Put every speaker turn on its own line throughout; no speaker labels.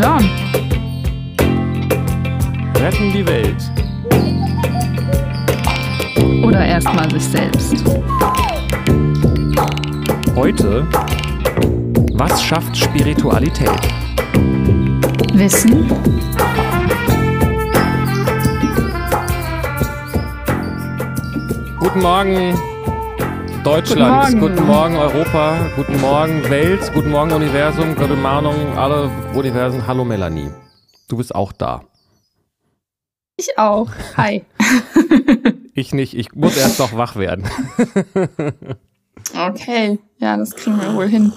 John.
Retten die Welt.
Oder erstmal sich selbst.
Heute, was schafft Spiritualität?
Wissen.
Guten Morgen, Deutschland.
Guten Morgen.
Guten Morgen, Europa. Guten Morgen, Welt. Guten Morgen, Universum. Guten Morgen, alle Universen. Hallo, Melanie. Du bist auch da.
Ich auch. Hi.
Ich nicht. Ich muss erst noch wach werden.
Okay. Ja, das kriegen wir wohl hin.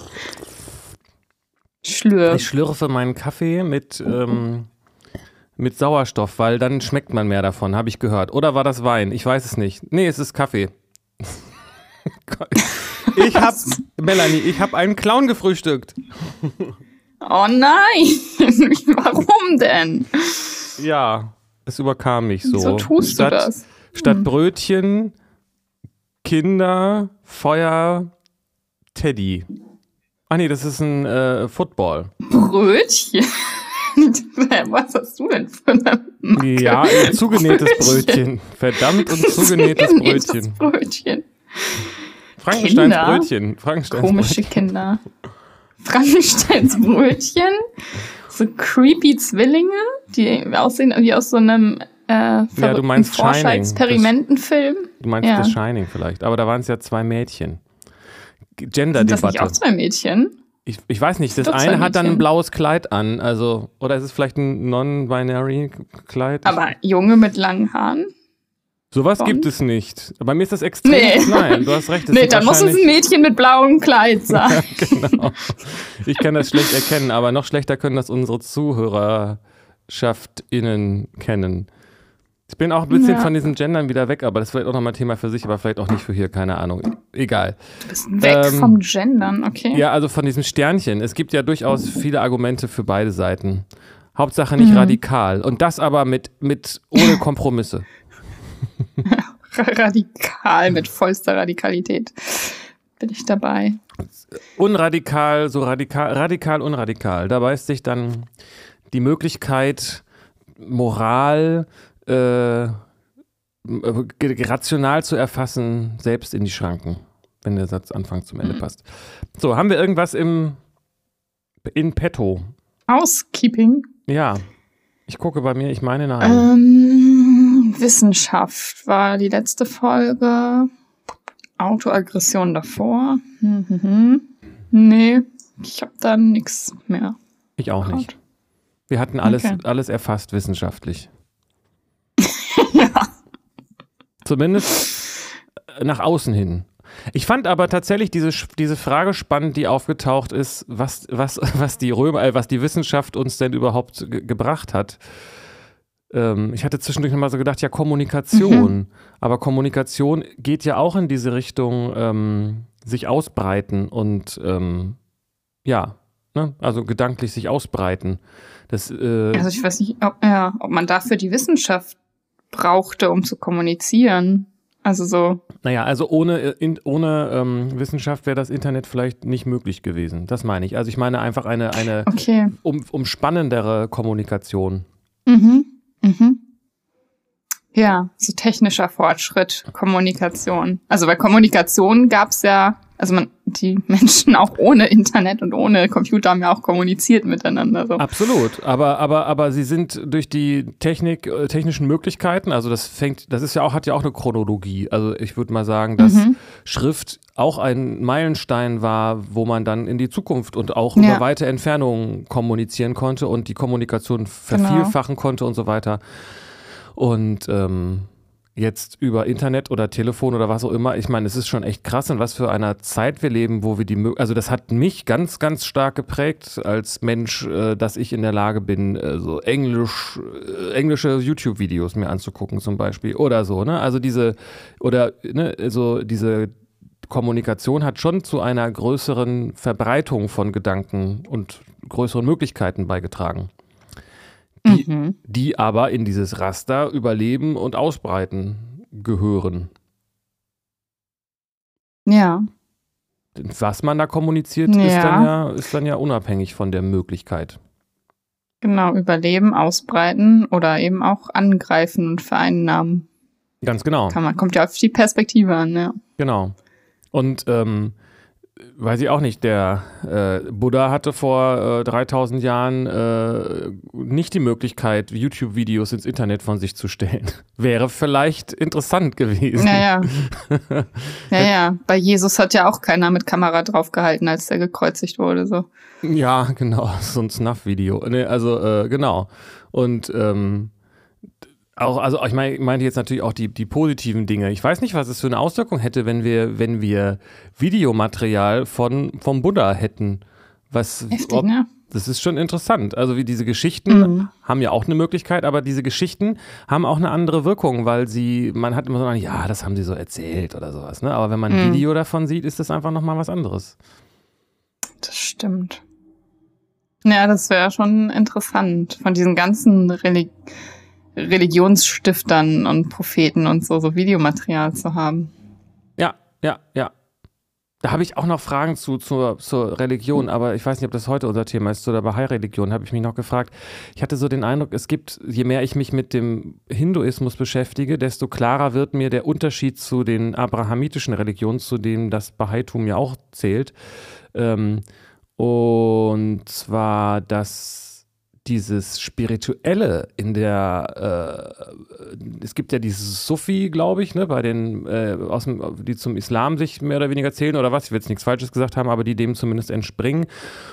Schlürf.
Ich schlürfe meinen Kaffee mit, ähm, mit Sauerstoff, weil dann schmeckt man mehr davon, habe ich gehört. Oder war das Wein? Ich weiß es nicht. Nee, es ist Kaffee. Ich hab, Melanie, ich habe einen Clown gefrühstückt.
Oh nein. Warum denn?
Ja, es überkam mich so.
Wieso tust
statt,
du das?
Statt Brötchen, Kinder, Feuer, Teddy. Ah nee, das ist ein äh, Football.
Brötchen. Was hast du denn für eine Macke?
Ja, ein zugenähtes Brötchen. Verdammt und zugenähtes
Zugenähtes
Brötchen.
Brötchen.
Frankensteins
Kinder?
Brötchen. Frankensteins
Komische
Brötchen.
Kinder. Frankensteins Brötchen. So creepy Zwillinge, die aussehen wie aus so einem äh,
du meinst Shining.
Forscher-Experimentenfilm.
Du meinst
Ja.
The Shining vielleicht. Aber da waren es ja zwei Mädchen.
Sind das nicht
Gender-Debatte.
auch zwei Mädchen?
Ich, ich weiß nicht, das
zwei
eine hat dann ein blaues Kleid an. Also, oder ist es vielleicht ein non-binary Kleid?
Aber Junge mit langen Haaren?
Sowas gibt es nicht. Bei mir ist das extrem
Nee.
klein. Du hast recht.
Nee, dann muss es ein Mädchen mit blauem Kleid sein.
genau. Ich kann das schlecht erkennen, aber noch schlechter können das unsere ZuhörerschaftsInnen kennen. Ich bin auch ein bisschen
Ja.
von diesen Gendern wieder weg, aber das ist vielleicht auch nochmal Thema für sich, aber vielleicht auch nicht für hier, keine Ahnung. Egal.
Du bist weg
Ähm,
vom Gendern, okay.
Ja, also von diesem Sternchen. Es gibt ja durchaus viele Argumente für beide Seiten. Hauptsache nicht
Mhm.
radikal. Und das aber mit, mit ohne Kompromisse.
Radikal, mit vollster Radikalität. Bin ich dabei.
Unradikal, so radikal, radikal, unradikal. Da beißt sich dann die Möglichkeit, Moral äh, ge- rational zu erfassen, selbst in die Schranken, wenn der Satz Anfang zum Ende
Mhm.
passt. So, haben wir irgendwas im in petto?
Housekeeping.
Ja. Ich gucke bei mir, ich meine nein.
Ähm, Wissenschaft war die letzte Folge. Autoaggression davor. Hm, hm, hm. Nee, ich habe da nix mehr.
Ich auch
gehört.
nicht. Wir hatten alles,
Okay.
alles erfasst wissenschaftlich.
ja.
Zumindest äh, nach außen hin. Ich fand aber tatsächlich diese, diese Frage spannend, die aufgetaucht ist, was, was, was, die Römer, äh, was die Wissenschaft uns denn überhaupt ge gebracht hat. Ähm, ich hatte zwischendurch nochmal so gedacht, ja, Kommunikation. Aber Kommunikation geht ja auch in diese Richtung, ähm, sich ausbreiten und ähm, ja, ne? also gedanklich sich ausbreiten. Das, äh,
Also ich weiß nicht, ob, ja, ob man dafür die Wissenschaft brauchte, um zu kommunizieren. Also so,
Naja, also ohne, äh, in, ohne ähm, Wissenschaft wäre das Internet vielleicht nicht möglich gewesen. Das meine ich. Also ich meine einfach eine, eine
okay.
um, umspannendere Kommunikation.
Mhm. Mhm. Ja, so technischer Fortschritt, Kommunikation. Also bei Kommunikation gab's ja, also man, die Menschen auch ohne Internet und ohne Computer haben ja auch kommuniziert miteinander. So.
Absolut. Aber, aber, aber sie sind durch die Technik, äh, technischen Möglichkeiten, also das fängt, das ist ja auch, hat ja auch eine Chronologie. Also ich würde mal sagen, dass
Mhm.
Schrift auch ein Meilenstein war, wo man dann in die Zukunft und auch
Ja.
über weite Entfernungen kommunizieren konnte und die Kommunikation vervielfachen konnte und so weiter. Und ähm, jetzt über Internet oder Telefon oder was auch immer, ich meine, es ist schon echt krass, in was für einer Zeit wir leben, wo wir die, Mö- also das hat mich ganz, ganz stark geprägt als Mensch, äh, dass ich in der Lage bin, äh, so Englisch, äh, englische YouTube-Videos mir anzugucken zum Beispiel oder so, ne? Also diese, oder, ne, also diese Kommunikation hat schon zu einer größeren Verbreitung von Gedanken und größeren Möglichkeiten beigetragen die,
Mhm.
die aber in dieses Raster überleben und ausbreiten gehören.
Ja.
Was man da kommuniziert, ist,
Ja.
dann ja, ist dann ja unabhängig von der Möglichkeit.
Genau, überleben, ausbreiten oder eben auch angreifen und vereinnahmen.
Ganz genau.
Kann man, kommt ja auf die Perspektive an, ja.
Genau. Und ähm, weiß ich auch nicht, der äh, Buddha hatte vor äh, 3000 Jahren äh, nicht die Möglichkeit, YouTube-Videos ins Internet von sich zu stellen. Wäre vielleicht interessant gewesen.
Ja, ja. ja, ja. Bei Jesus hat ja auch keiner mit Kamera draufgehalten, als der gekreuzigt wurde, so.
Ja, genau, so ein Snuff-Video. Nee, also, äh, genau. Und ähm, auch, also ich meine, ich meinte jetzt natürlich auch die, die positiven Dinge. Ich weiß nicht, was es für eine Auswirkung hätte, wenn wir, wenn wir Videomaterial von, vom Buddha hätten. Was,
Heftig, ob, ne?
Das ist schon interessant. Also wie diese Geschichten mhm. haben ja auch eine Möglichkeit, aber diese Geschichten haben auch eine andere Wirkung, weil sie, man hat immer so, ja, das haben sie so erzählt oder sowas. Ne? Aber wenn man ein mhm. Video davon sieht, ist das einfach nochmal was anderes.
Das stimmt. Ja, das wäre schon interessant. Von diesen ganzen Reli Religionsstiftern und Propheten und so, so Videomaterial zu haben.
Ja, ja, ja. Da habe ich auch noch Fragen zu, zur, zur Religion, aber ich weiß nicht, ob das heute unser Thema ist. Zu der Bahai-Religion habe ich mich noch gefragt. Ich hatte so den Eindruck, es gibt, je mehr ich mich mit dem Hinduismus beschäftige, desto klarer wird mir der Unterschied zu den abrahamitischen Religionen, zu denen das Bahaitum ja auch zählt. Ähm, und zwar, dass dieses Spirituelle in der, äh, es gibt ja dieses Sufi, glaube ich, ne, bei den, äh, aus dem, die zum Islam sich mehr oder weniger zählen oder was, ich will jetzt nichts Falsches gesagt haben, aber die dem zumindest entspringen.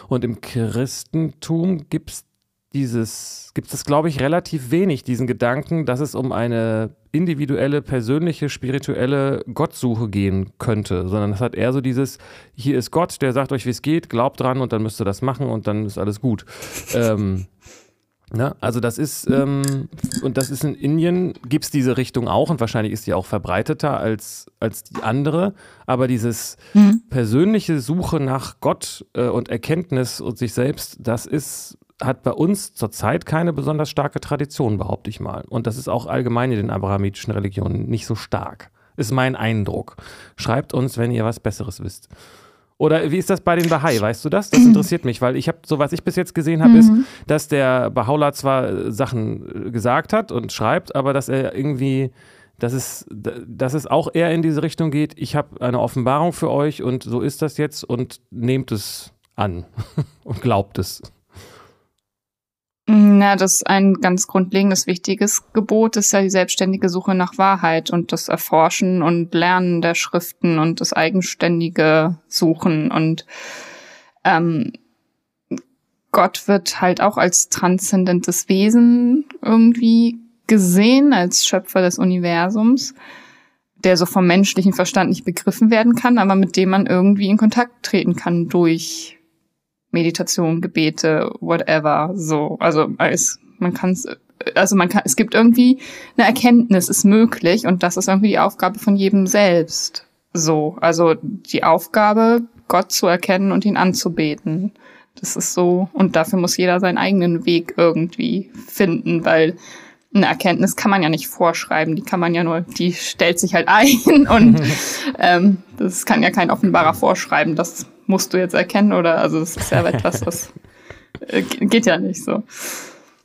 Und im Christentum gibt es dieses, gibt es, glaube ich, relativ wenig, diesen Gedanken, dass es um eine individuelle, persönliche, spirituelle Gottsuche gehen könnte, sondern es hat eher so dieses, hier ist Gott, der sagt euch, wie es geht, glaubt dran und dann müsst ihr das machen und dann ist alles gut. ähm, na, also das ist, ähm, und das ist in Indien, gibt es diese Richtung auch und wahrscheinlich ist die auch verbreiteter als, als die andere, aber dieses mhm. persönliche Suche nach Gott äh, und Erkenntnis und sich selbst, das ist hat bei uns zurzeit keine besonders starke Tradition, behaupte ich mal. Und das ist auch allgemein in den abrahamitischen Religionen nicht so stark. Ist mein Eindruck. Schreibt uns, wenn ihr was Besseres wisst. Oder wie ist das bei den Bahai? Weißt du das? Das interessiert mich, weil ich habe, so was ich bis jetzt gesehen habe, mhm. ist, dass der Bahá'u'lláh zwar Sachen gesagt hat und schreibt, aber dass er irgendwie, dass es, dass es auch eher in diese Richtung geht, ich habe eine Offenbarung für euch und so ist das jetzt und nehmt es an und glaubt es.
Na, das ist ein ganz grundlegendes, wichtiges Gebot ist ja die selbstständige Suche nach Wahrheit und das Erforschen und Lernen der Schriften und das eigenständige Suchen. Und ähm, Gott wird halt auch als transzendentes Wesen irgendwie gesehen, als Schöpfer des Universums, der so vom menschlichen Verstand nicht begriffen werden kann, aber mit dem man irgendwie in Kontakt treten kann durch Meditation, Gebete, whatever, so. Also es, man kann es, also man kann, es gibt irgendwie eine Erkenntnis, ist möglich und das ist irgendwie die Aufgabe von jedem selbst. So, also die Aufgabe, Gott zu erkennen und ihn anzubeten. Das ist so, und dafür muss jeder seinen eigenen Weg irgendwie finden, weil eine Erkenntnis kann man ja nicht vorschreiben, die kann man ja nur, die stellt sich halt ein und ähm, das kann ja kein Offenbarer vorschreiben, das musst du jetzt erkennen oder also das ist ja etwas, was äh, geht ja nicht so.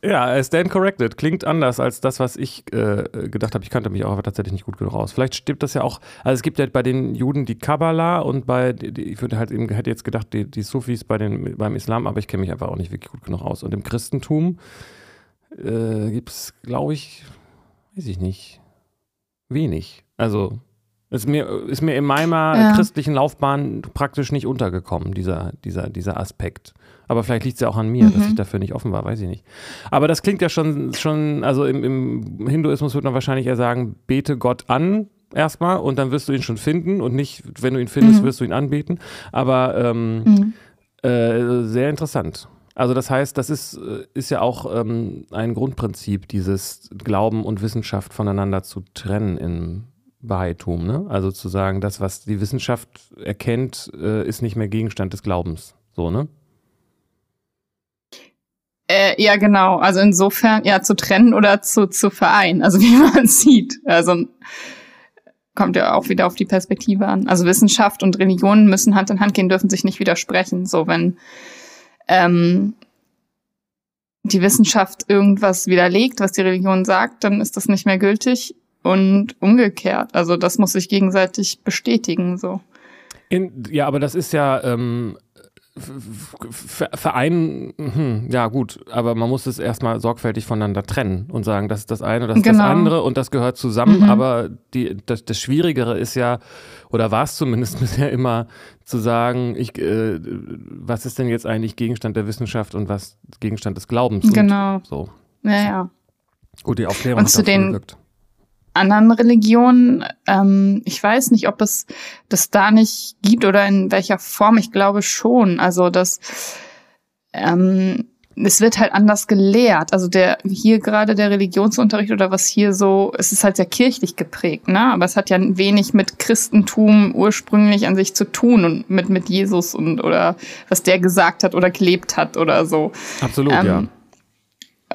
Ja, stand corrected. Klingt anders als das, was ich äh, gedacht habe. Ich kannte mich auch aber tatsächlich nicht gut genug aus. Vielleicht stimmt das ja auch. Also es gibt ja bei den Juden die Kabbalah und bei, die, ich würde halt eben, hätte jetzt gedacht, die, die Sufis bei den, beim Islam, aber ich kenne mich einfach auch nicht wirklich gut genug aus. Und im Christentum äh, gibt es, glaube ich, weiß ich nicht, wenig. Also ist mir, ist mir in meiner ja. christlichen Laufbahn praktisch nicht untergekommen, dieser, dieser, dieser Aspekt. Aber vielleicht liegt es ja auch an mir, mhm. dass ich dafür nicht offen war, weiß ich nicht. Aber das klingt ja schon, schon also im, im Hinduismus würde man wahrscheinlich eher sagen, bete Gott an erstmal und dann wirst du ihn schon finden und nicht, wenn du ihn findest, mhm. wirst du ihn anbeten. Aber ähm, mhm. äh, sehr interessant. Also das heißt, das ist, ist ja auch ähm, ein Grundprinzip, dieses Glauben und Wissenschaft voneinander zu trennen im Bahaitum. Ne? Also zu sagen, das, was die Wissenschaft erkennt, äh, ist nicht mehr Gegenstand des Glaubens. So, ne?
Äh, ja, genau. Also insofern, ja, zu trennen oder zu, zu vereinen. Also wie man sieht. Also kommt ja auch wieder auf die Perspektive an. Also Wissenschaft und Religion müssen Hand in Hand gehen, dürfen sich nicht widersprechen. So, wenn ähm, die Wissenschaft irgendwas widerlegt, was die Religion sagt, dann ist das nicht mehr gültig und umgekehrt. Also das muss sich gegenseitig bestätigen, so.
In, ja, aber das ist ja ähm, Verein, hm, ja gut, aber man muss es erstmal sorgfältig voneinander trennen und sagen, das ist das eine, das ist genau. das andere und das gehört zusammen. Mhm. Aber die, das, das Schwierigere ist ja, oder war es zumindest bisher immer, zu sagen, ich, äh, was ist denn jetzt eigentlich Gegenstand der Wissenschaft und was Gegenstand des Glaubens?
Genau.
Und so.
Ja, ja.
Gut, die Aufklärung
und zu den, gewirkt anderen Religionen. Ähm, ich weiß nicht, ob es das da nicht gibt oder in welcher Form. Ich glaube schon. Also das ähm, es wird halt anders gelehrt. Also der hier gerade der Religionsunterricht oder was hier so, es ist halt sehr kirchlich geprägt, ne? Aber es hat ja wenig mit Christentum ursprünglich an sich zu tun und mit mit Jesus und oder was der gesagt hat oder gelebt hat oder so.
Absolut, ähm, ja.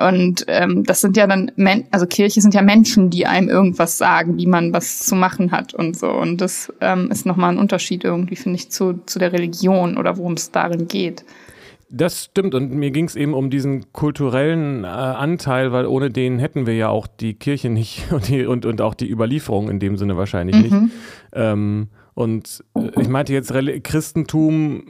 Und ähm, das sind ja dann, Men also Kirche sind ja Menschen, die einem irgendwas sagen, wie man was zu machen hat und so. Und das ähm, ist nochmal ein Unterschied irgendwie, finde ich, zu, zu der Religion oder worum es darin geht.
Das stimmt und mir ging es eben um diesen kulturellen äh, Anteil, weil ohne den hätten wir ja auch die Kirche nicht und, die, und, und auch die Überlieferung in dem Sinne wahrscheinlich mhm. nicht. Ähm, und äh, ich meinte jetzt Reli Christentum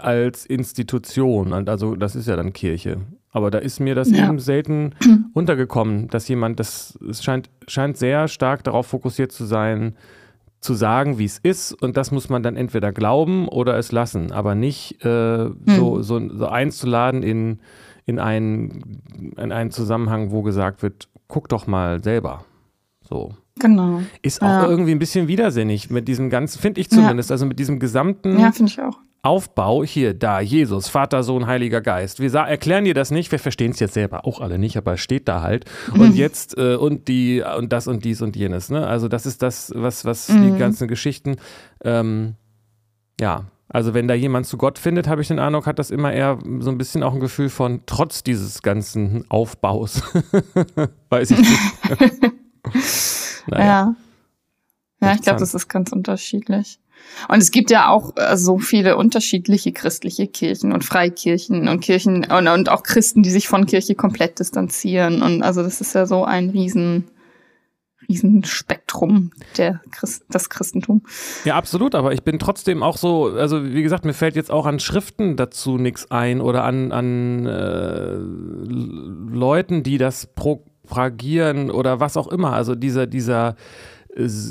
als Institution, also das ist ja dann Kirche. Aber da ist mir das ja. eben selten untergekommen, dass jemand, das es scheint, scheint sehr stark darauf fokussiert zu sein, zu sagen, wie es ist, und das muss man dann entweder glauben oder es lassen, aber nicht äh, hm. so, so, so einzuladen in, in, einen, in einen Zusammenhang, wo gesagt wird, guck doch mal selber. So.
Genau.
Ist auch ja. irgendwie ein bisschen widersinnig mit diesem ganzen, finde ich zumindest, ja. also mit diesem gesamten.
Ja, finde ich auch.
Aufbau, hier, da, Jesus, Vater, Sohn, Heiliger Geist. Wir erklären dir das nicht, wir verstehen es jetzt selber auch alle nicht, aber es steht da halt. Und mhm. jetzt, äh, und die, und das und dies und jenes, ne? Also, das ist das, was, was mhm. die ganzen Geschichten, ähm, ja, also wenn da jemand zu Gott findet, habe ich den Eindruck, hat das immer eher so ein bisschen auch ein Gefühl von, trotz dieses ganzen Aufbaus. Weiß ich nicht.
naja. Ja. Ja, ich glaube, das ist ganz unterschiedlich. Und es gibt ja auch äh, so viele unterschiedliche christliche Kirchen und Freikirchen und Kirchen und, und auch Christen, die sich von Kirche komplett distanzieren. Und also das ist ja so ein riesen, riesen Spektrum der Christ, das Christentum.
Ja, absolut, aber ich bin trotzdem auch so, also wie gesagt, mir fällt jetzt auch an Schriften dazu nichts ein oder an, an äh, Leuten, die das propagieren oder was auch immer. Also dieser, dieser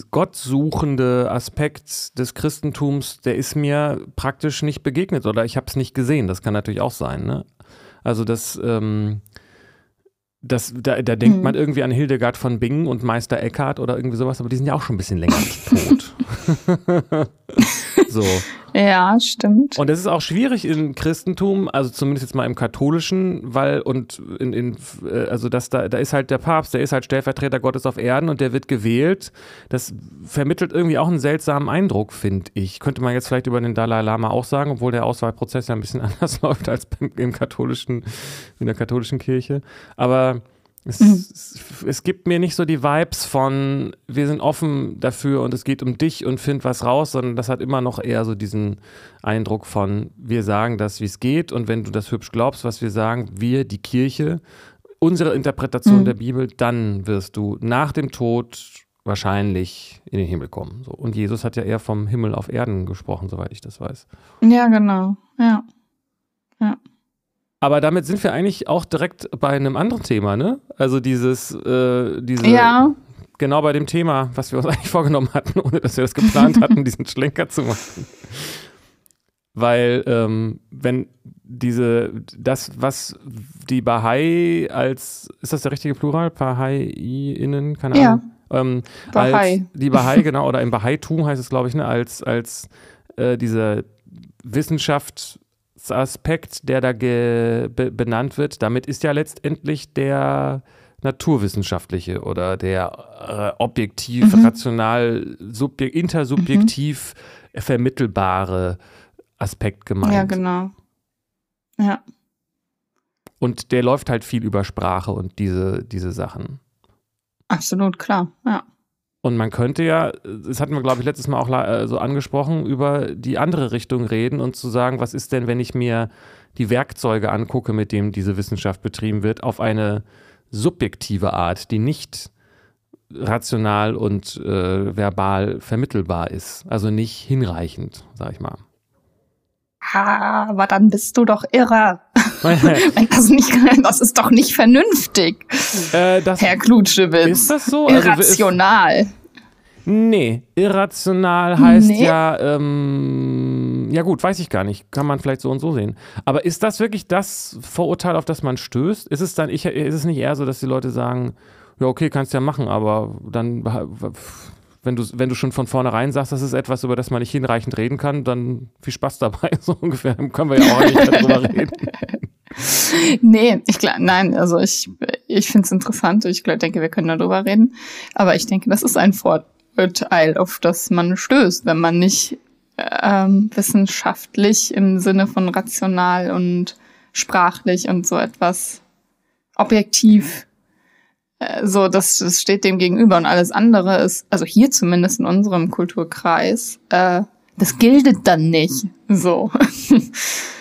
gottsuchende Aspekt des Christentums, der ist mir praktisch nicht begegnet oder ich habe es nicht gesehen. Das kann natürlich auch sein. Ne? Also das, ähm, das, da, da denkt mhm. man irgendwie an Hildegard von Bingen und Meister Eckhart oder irgendwie sowas, aber die sind ja auch schon ein bisschen länger tot. so.
Ja, stimmt.
Und es ist auch schwierig im Christentum, also zumindest jetzt mal im katholischen, weil und in, in äh, also das da, da ist halt der Papst, der ist halt Stellvertreter Gottes auf Erden und der wird gewählt. Das vermittelt irgendwie auch einen seltsamen Eindruck, finde ich. Könnte man jetzt vielleicht über den Dalai Lama auch sagen, obwohl der Auswahlprozess ja ein bisschen anders läuft als beim, im katholischen, in der katholischen Kirche. Aber es, mhm. es, gibt mir nicht so die Vibes von, wir sind offen dafür und es geht um dich und find was raus, sondern das hat immer noch eher so diesen Eindruck von, wir sagen das, wie es geht und wenn du das hübsch glaubst, was wir sagen, wir, die Kirche, unsere Interpretation mhm. der Bibel, dann wirst du nach dem Tod wahrscheinlich in den Himmel kommen. So. Und Jesus hat ja eher vom Himmel auf Erden gesprochen, soweit ich das weiß.
Ja, genau. Ja. Ja.
Aber damit sind wir eigentlich auch direkt bei einem anderen Thema, ne? Also dieses, äh, diese,
ja.
genau bei dem Thema, was wir uns eigentlich vorgenommen hatten, ohne dass wir das geplant hatten, diesen Schlenker zu machen. Weil ähm, wenn diese, das, was die Bahai als, ist das der richtige Plural? Bahai-Innen, keine Ahnung. Ja. Ähm, Bahai. Die Bahai, genau, oder im Bahai-Tum heißt es, glaube ich, ne, als, als äh, diese Wissenschaft Aspekt, der da be benannt wird, damit ist ja letztendlich der naturwissenschaftliche oder der äh, objektiv, mhm. rational, intersubjektiv mhm. vermittelbare Aspekt gemeint.
Ja, genau. Ja.
Und der läuft halt viel über Sprache und diese, diese Sachen.
Absolut, klar, ja.
Und man könnte ja, das hatten wir, glaube ich, letztes Mal auch äh, so angesprochen, über die andere Richtung reden und zu sagen, was ist denn, wenn ich mir die Werkzeuge angucke, mit denen diese Wissenschaft betrieben wird, auf eine subjektive Art, die nicht rational und äh, verbal vermittelbar ist. Also nicht hinreichend, sag ich mal.
Aber dann bist du doch irre. Das nicht, das ist doch nicht vernünftig. Äh, Herr Klutschewitz.
Ist das so?
Also Irrational. Also,
nee, irrational heißt nee. ja, ähm, ja gut, weiß ich gar nicht. Kann man vielleicht so und so sehen. Aber ist das wirklich das Vorurteil, auf das man stößt? Ist es dann, ich, ist es nicht eher so, dass die Leute sagen, ja, okay, kannst ja machen, aber dann, wenn du, wenn du schon von vornherein sagst, das ist etwas, über das man nicht hinreichend reden kann, dann viel Spaß dabei, so ungefähr. Dann können wir ja auch nicht darüber reden.
Nee, ich glaube, nein, also ich, ich finde es interessant. Ich glaub, denke, wir können darüber reden. Aber ich denke, das ist ein Vorurteil, auf das man stößt, wenn man nicht ähm, wissenschaftlich im Sinne von rational und sprachlich und so etwas objektiv äh, so, das, das steht dem gegenüber und alles andere ist, also hier zumindest in unserem Kulturkreis, äh, das gilt dann nicht. So.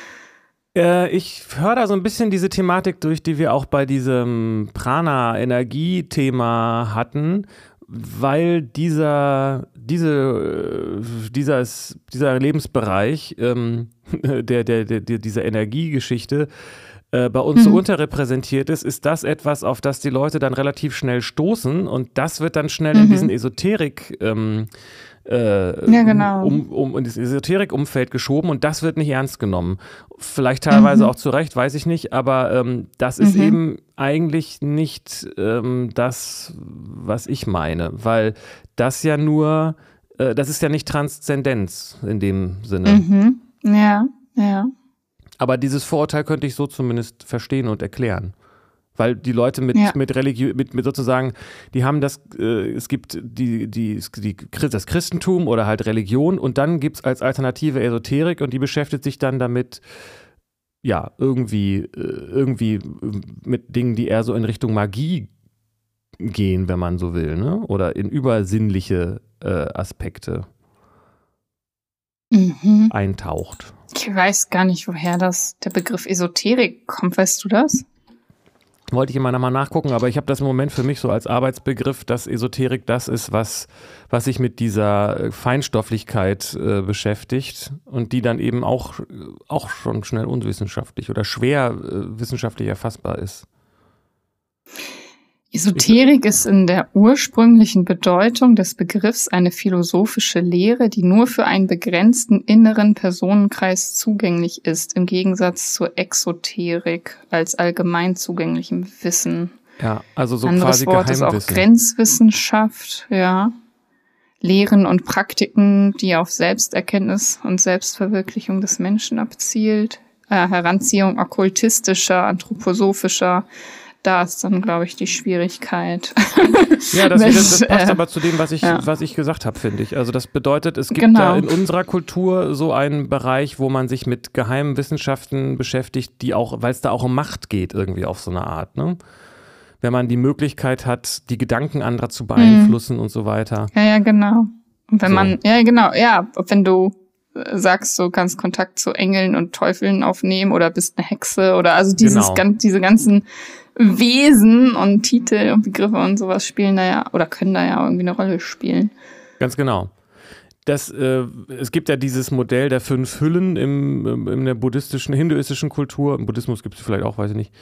Äh, ich höre da so ein bisschen diese Thematik durch, die wir auch bei diesem Prana-Energie-Thema hatten, weil dieser, diese, äh, dieses, dieser Lebensbereich ähm, der, der, der, dieser Energiegeschichte äh, bei uns mhm. so unterrepräsentiert ist, ist das etwas, auf das die Leute dann relativ schnell stoßen und das wird dann schnell mhm. in diesen Esoterik ähm, äh,
ja, genau.
um, um, in das Esoterik-Umfeld geschoben und das wird nicht ernst genommen. Vielleicht teilweise mhm. auch zu Recht, weiß ich nicht, aber ähm, das ist mhm. eben eigentlich nicht ähm, das, was ich meine, weil das ja nur, äh, das ist ja nicht Transzendenz in dem Sinne.
Mhm. Ja, ja.
Aber dieses Vorurteil könnte ich so zumindest verstehen und erklären. Weil die Leute mit, ja. mit Religion, mit, mit sozusagen, die haben das, äh, es gibt die, die, die, das Christentum oder halt Religion und dann gibt es als Alternative Esoterik und die beschäftigt sich dann damit, ja, irgendwie, äh, irgendwie mit Dingen, die eher so in Richtung Magie gehen, wenn man so will, ne? Oder in übersinnliche äh, Aspekte mhm. eintaucht.
Ich weiß gar nicht, woher das der Begriff Esoterik kommt. Weißt du das?
Wollte ich immer nochmal nachgucken, aber ich habe das im Moment für mich so als Arbeitsbegriff, dass Esoterik das ist, was, was sich mit dieser äh, Feinstofflichkeit äh, beschäftigt und die dann eben auch, auch schon schnell unwissenschaftlich oder schwer äh, wissenschaftlich erfassbar ist.
Esoterik ist in der ursprünglichen Bedeutung des Begriffs eine philosophische Lehre, die nur für einen begrenzten inneren Personenkreis zugänglich ist, im Gegensatz zur Exoterik als allgemein zugänglichem Wissen.
Ja, also so Anderes quasi
Wort ist auch Grenzwissenschaft, ja. Lehren und Praktiken, die auf Selbsterkenntnis und Selbstverwirklichung des Menschen abzielt. Äh, Heranziehung okkultistischer, anthroposophischer da ist dann, glaube ich, die Schwierigkeit.
Ja, das, Wenn, das, das passt äh, aber zu dem, was ich, ja. was ich gesagt habe, finde ich. Also das bedeutet, es gibt genau. da in unserer Kultur so einen Bereich, wo man sich mit geheimen Wissenschaften beschäftigt, die auch, weil es da auch um Macht geht, irgendwie auf so eine Art, ne? Wenn man die Möglichkeit hat, die Gedanken anderer zu beeinflussen mhm. und so weiter.
Ja, ja, genau. Und wenn so. man, ja, genau, ja, wenn du sagst, du kannst Kontakt zu Engeln und Teufeln aufnehmen oder bist eine Hexe oder also dieses genau. ganz, diese ganzen Wesen und Titel und Begriffe und sowas spielen da ja oder können da ja irgendwie eine Rolle spielen.
Ganz genau. Das, äh, es gibt ja dieses Modell der fünf Hüllen im, in der buddhistischen, hinduistischen Kultur. Im Buddhismus gibt es vielleicht auch, weiß ich nicht,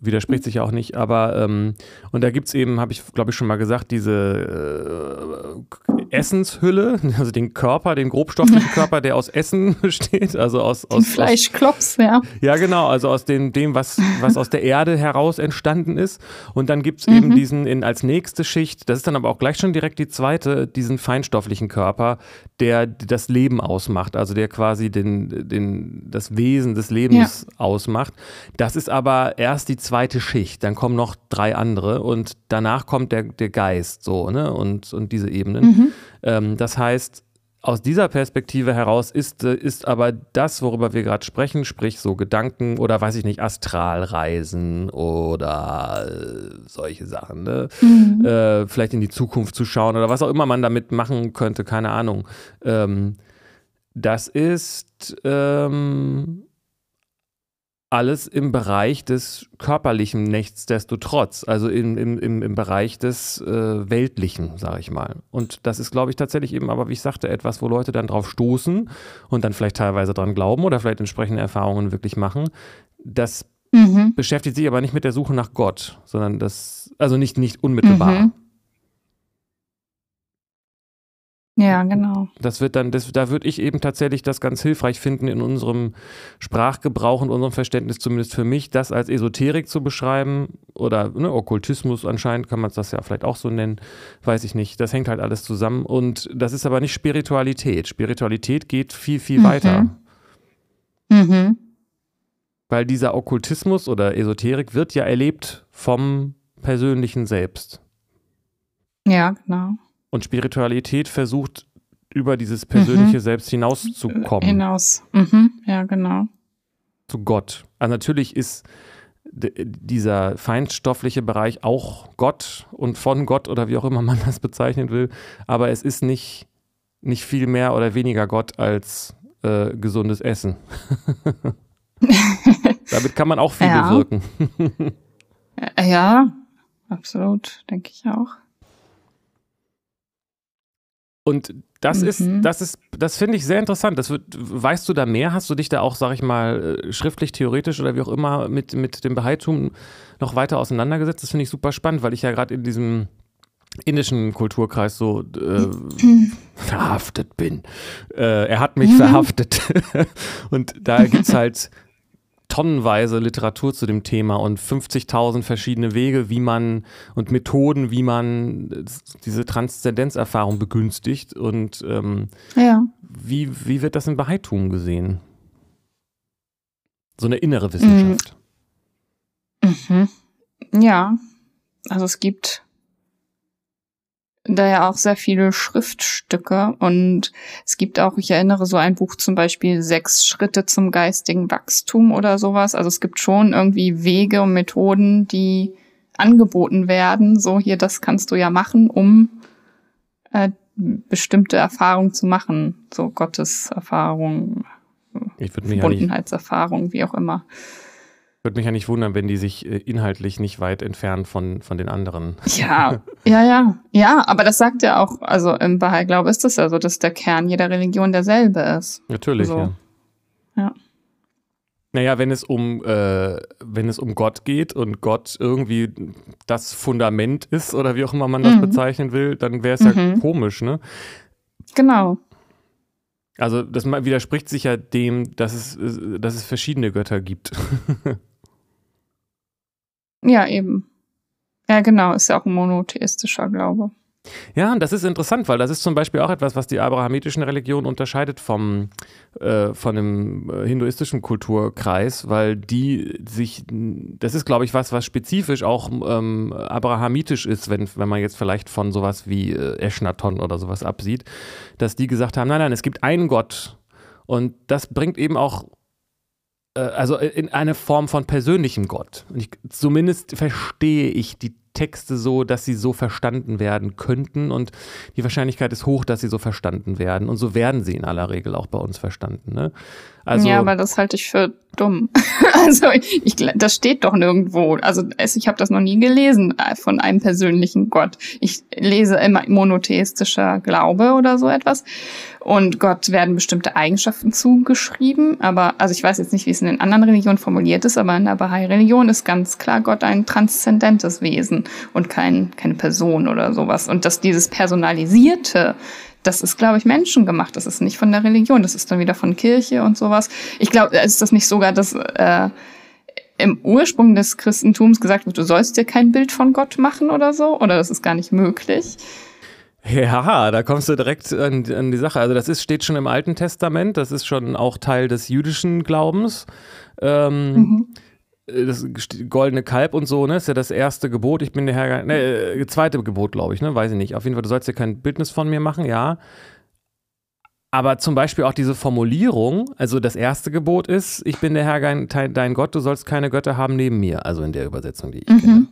widerspricht sich ja auch nicht. Aber, ähm, und da gibt es eben, habe ich glaube ich schon mal gesagt, diese äh, Essenshülle, also den Körper, den grobstofflichen Körper, der aus Essen besteht, also aus, aus
Fleischklops, ja.
Ja, genau, also aus dem, dem was, was aus der Erde heraus entstanden ist. Und dann gibt es mhm. eben diesen in, als nächste Schicht, das ist dann aber auch gleich schon direkt die zweite, diesen feinstofflichen Körper, der das Leben ausmacht, also der quasi den, den, das Wesen des Lebens ja. ausmacht. Das ist aber erst die zweite Schicht, dann kommen noch drei andere und danach kommt der, der Geist so, ne? Und, und diese Ebenen. Mhm. Ähm, das heißt, aus dieser Perspektive heraus ist, äh, ist aber das, worüber wir gerade sprechen, sprich so Gedanken oder weiß ich nicht, Astralreisen oder äh, solche Sachen, ne? Mhm. Äh, vielleicht in die Zukunft zu schauen oder was auch immer man damit machen könnte, keine Ahnung. Ähm, das ist ähm, alles im Bereich des körperlichen nichtsdestotrotz, also im, im, im Bereich des äh, Weltlichen, sage ich mal. Und das ist, glaube ich, tatsächlich eben aber, wie ich sagte, etwas, wo Leute dann drauf stoßen und dann vielleicht teilweise dran glauben oder vielleicht entsprechende Erfahrungen wirklich machen. Das mhm. beschäftigt sich aber nicht mit der Suche nach Gott, sondern das, also nicht, nicht unmittelbar. Mhm.
Ja, genau.
Das wird dann, das, da würde ich eben tatsächlich das ganz hilfreich finden, in unserem Sprachgebrauch und unserem Verständnis, zumindest für mich, das als Esoterik zu beschreiben oder ne, Okkultismus anscheinend, kann man das ja vielleicht auch so nennen, weiß ich nicht. Das hängt halt alles zusammen und das ist aber nicht Spiritualität. Spiritualität geht viel, viel mhm. weiter. Mhm. Weil dieser Okkultismus oder Esoterik wird ja erlebt vom persönlichen Selbst.
Ja, genau.
Und Spiritualität versucht, über dieses persönliche mhm. Selbst hinauszukommen.
Hinaus. Mhm. Ja, genau.
Zu Gott. Also natürlich ist dieser feinstoffliche Bereich auch Gott und von Gott oder wie auch immer man das bezeichnen will. Aber es ist nicht, nicht viel mehr oder weniger Gott als äh, gesundes Essen. Damit kann man auch viel ja. bewirken.
ja, absolut, denke ich auch.
Und das mhm. ist, das ist, das finde ich sehr interessant. Das wird, weißt du da mehr? Hast du dich da auch, sag ich mal, äh, schriftlich, theoretisch oder wie auch immer mit, mit dem Behaitum noch weiter auseinandergesetzt? Das finde ich super spannend, weil ich ja gerade in diesem indischen Kulturkreis so äh, verhaftet bin. Äh, er hat mich mhm. verhaftet. Und da gibt es halt tonnenweise Literatur zu dem Thema und 50.000 verschiedene Wege, wie man und Methoden, wie man diese Transzendenzerfahrung begünstigt. Und ähm, ja. wie, wie wird das im Bahaitum gesehen? So eine innere Wissenschaft.
Mhm. Ja, also es gibt da ja auch sehr viele Schriftstücke und es gibt auch, ich erinnere so ein Buch zum Beispiel Sechs Schritte zum geistigen Wachstum oder sowas. Also es gibt schon irgendwie Wege und Methoden, die angeboten werden. So hier, das kannst du ja machen, um äh, bestimmte Erfahrungen zu machen. So Gottes Erfahrung, Verbundenheitserfahrung, wie auch immer.
Würde mich ja nicht wundern, wenn die sich äh, inhaltlich nicht weit entfernen von, von den anderen.
Ja, ja, ja. Ja, aber das sagt ja auch, also im Bahai-Glaube ist es ja so, dass der Kern jeder Religion derselbe ist.
Natürlich, so. ja. Ja. Naja, wenn es um, äh, wenn es um Gott geht und Gott irgendwie das Fundament ist oder wie auch immer man das mhm. bezeichnen will, dann wäre es mhm. ja komisch, ne?
Genau.
Also das widerspricht sich ja dem, dass es, dass es verschiedene Götter gibt.
Ja, eben. Ja, genau, ist ja auch ein monotheistischer Glaube.
Ja, und das ist interessant, weil das ist zum Beispiel auch etwas, was die abrahamitischen Religionen unterscheidet vom, äh, von dem äh, hinduistischen Kulturkreis, weil die sich, das ist, glaube ich, was, was spezifisch auch ähm, abrahamitisch ist, wenn, wenn man jetzt vielleicht von sowas wie äh, Eshnaton oder sowas absieht, dass die gesagt haben, nein, nein, es gibt einen Gott. Und das bringt eben auch also in eine Form von persönlichem Gott. Ich, zumindest verstehe ich die Texte so, dass sie so verstanden werden könnten und die Wahrscheinlichkeit ist hoch, dass sie so verstanden werden und so werden sie in aller Regel auch bei uns verstanden. Ne?
Also, ja, aber das halte ich für dumm. also ich, das steht doch nirgendwo. Also ich habe das noch nie gelesen äh, von einem persönlichen Gott. Ich lese immer monotheistischer Glaube oder so etwas. Und Gott werden bestimmte Eigenschaften zugeschrieben. Aber, also ich weiß jetzt nicht, wie es in den anderen Religionen formuliert ist, aber in der Bahai-Religion ist ganz klar Gott ein transzendentes Wesen und kein, keine Person oder sowas. Und dass dieses Personalisierte das ist, glaube ich, menschengemacht. Das ist nicht von der Religion. Das ist dann wieder von Kirche und sowas. Ich glaube, ist das nicht sogar, dass äh, im Ursprung des Christentums gesagt wird, du sollst dir kein Bild von Gott machen oder so? Oder das ist gar nicht möglich?
Ja, da kommst du direkt an, an, die Sache. Also das ist, steht schon im Alten Testament, das ist schon auch Teil des jüdischen Glaubens. Ähm, mhm. Das goldene Kalb und so, ne, ist ja das erste Gebot. Ich bin der Herr, ne, äh, zweite Gebot, glaube ich, ne, weiß ich nicht. Auf jeden Fall, du sollst dir kein Bildnis von mir machen, ja. aber zum Beispiel auch diese Formulierung, also das erste Gebot ist, ich bin der Herr dein Gott, du sollst keine Götter haben neben mir, also in der Übersetzung, die ich mhm. kenne.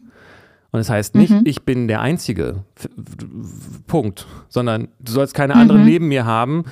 Und es das heißt nicht, mhm. ich bin der Einzige, Punkt, sondern du sollst keine anderen mhm. neben mir haben,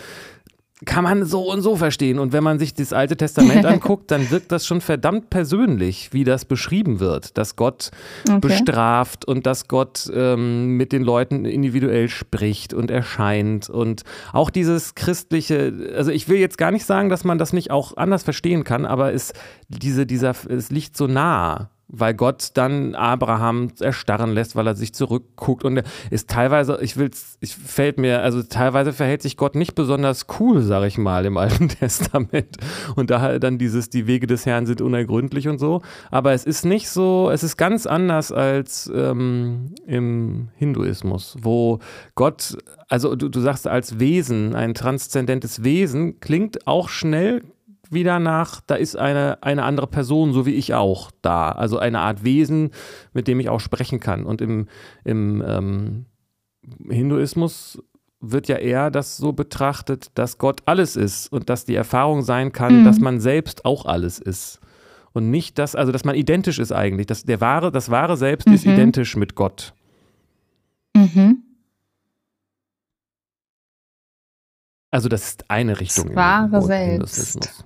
kann man so und so verstehen. Und wenn man sich das Alte Testament anguckt, dann wirkt das schon verdammt persönlich, wie das beschrieben wird, dass Gott okay. bestraft und dass Gott ähm, mit den Leuten individuell spricht und erscheint. Und auch dieses christliche, also ich will jetzt gar nicht sagen, dass man das nicht auch anders verstehen kann, aber es, diese, dieser, es liegt so nah weil Gott dann Abraham erstarren lässt, weil er sich zurückguckt und er ist teilweise, ich will's, ich fällt mir, also teilweise verhält sich Gott nicht besonders cool, sag ich mal, im Alten Testament. Und da dann dieses, die Wege des Herrn sind unergründlich und so, aber es ist nicht so, es ist ganz anders als ähm, im Hinduismus, wo Gott, also du, du sagst als Wesen, ein transzendentes Wesen, klingt auch schnell wieder nach, da ist eine, eine andere Person, so wie ich auch da. Also eine Art Wesen, mit dem ich auch sprechen kann. Und im, im ähm, Hinduismus wird ja eher das so betrachtet, dass Gott alles ist und dass die Erfahrung sein kann, mhm. dass man selbst auch alles ist. Und nicht das, also dass man identisch ist eigentlich. Das, der wahre, das wahre Selbst mhm. ist identisch mit Gott. Mhm. Also das ist eine Richtung.
Das wahre Selbst.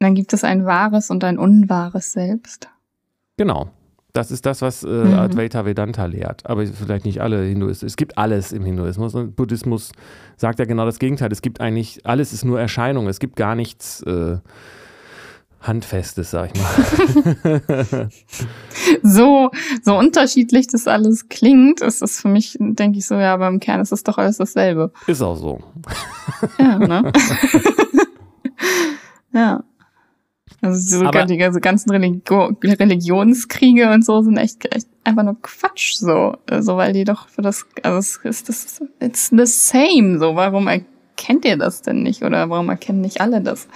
Dann gibt es ein wahres und ein unwahres Selbst.
Genau. Das ist das, was äh, mhm. Advaita Vedanta lehrt. Aber vielleicht nicht alle Hinduisten. Es gibt alles im Hinduismus. Und Buddhismus sagt ja genau das Gegenteil. Es gibt eigentlich, alles ist nur Erscheinung. Es gibt gar nichts äh, Handfestes, sag ich mal.
so, so unterschiedlich das alles klingt, ist es für mich, denke ich so, ja, aber im Kern ist es doch alles dasselbe.
Ist auch so.
ja, ne? ja. Also so Aber, die ganzen Religio Religionskriege und so sind echt, echt einfach nur Quatsch so, so weil die doch für das, also es ist das, it's the same so. Warum erkennt ihr das denn nicht oder warum erkennen nicht alle das?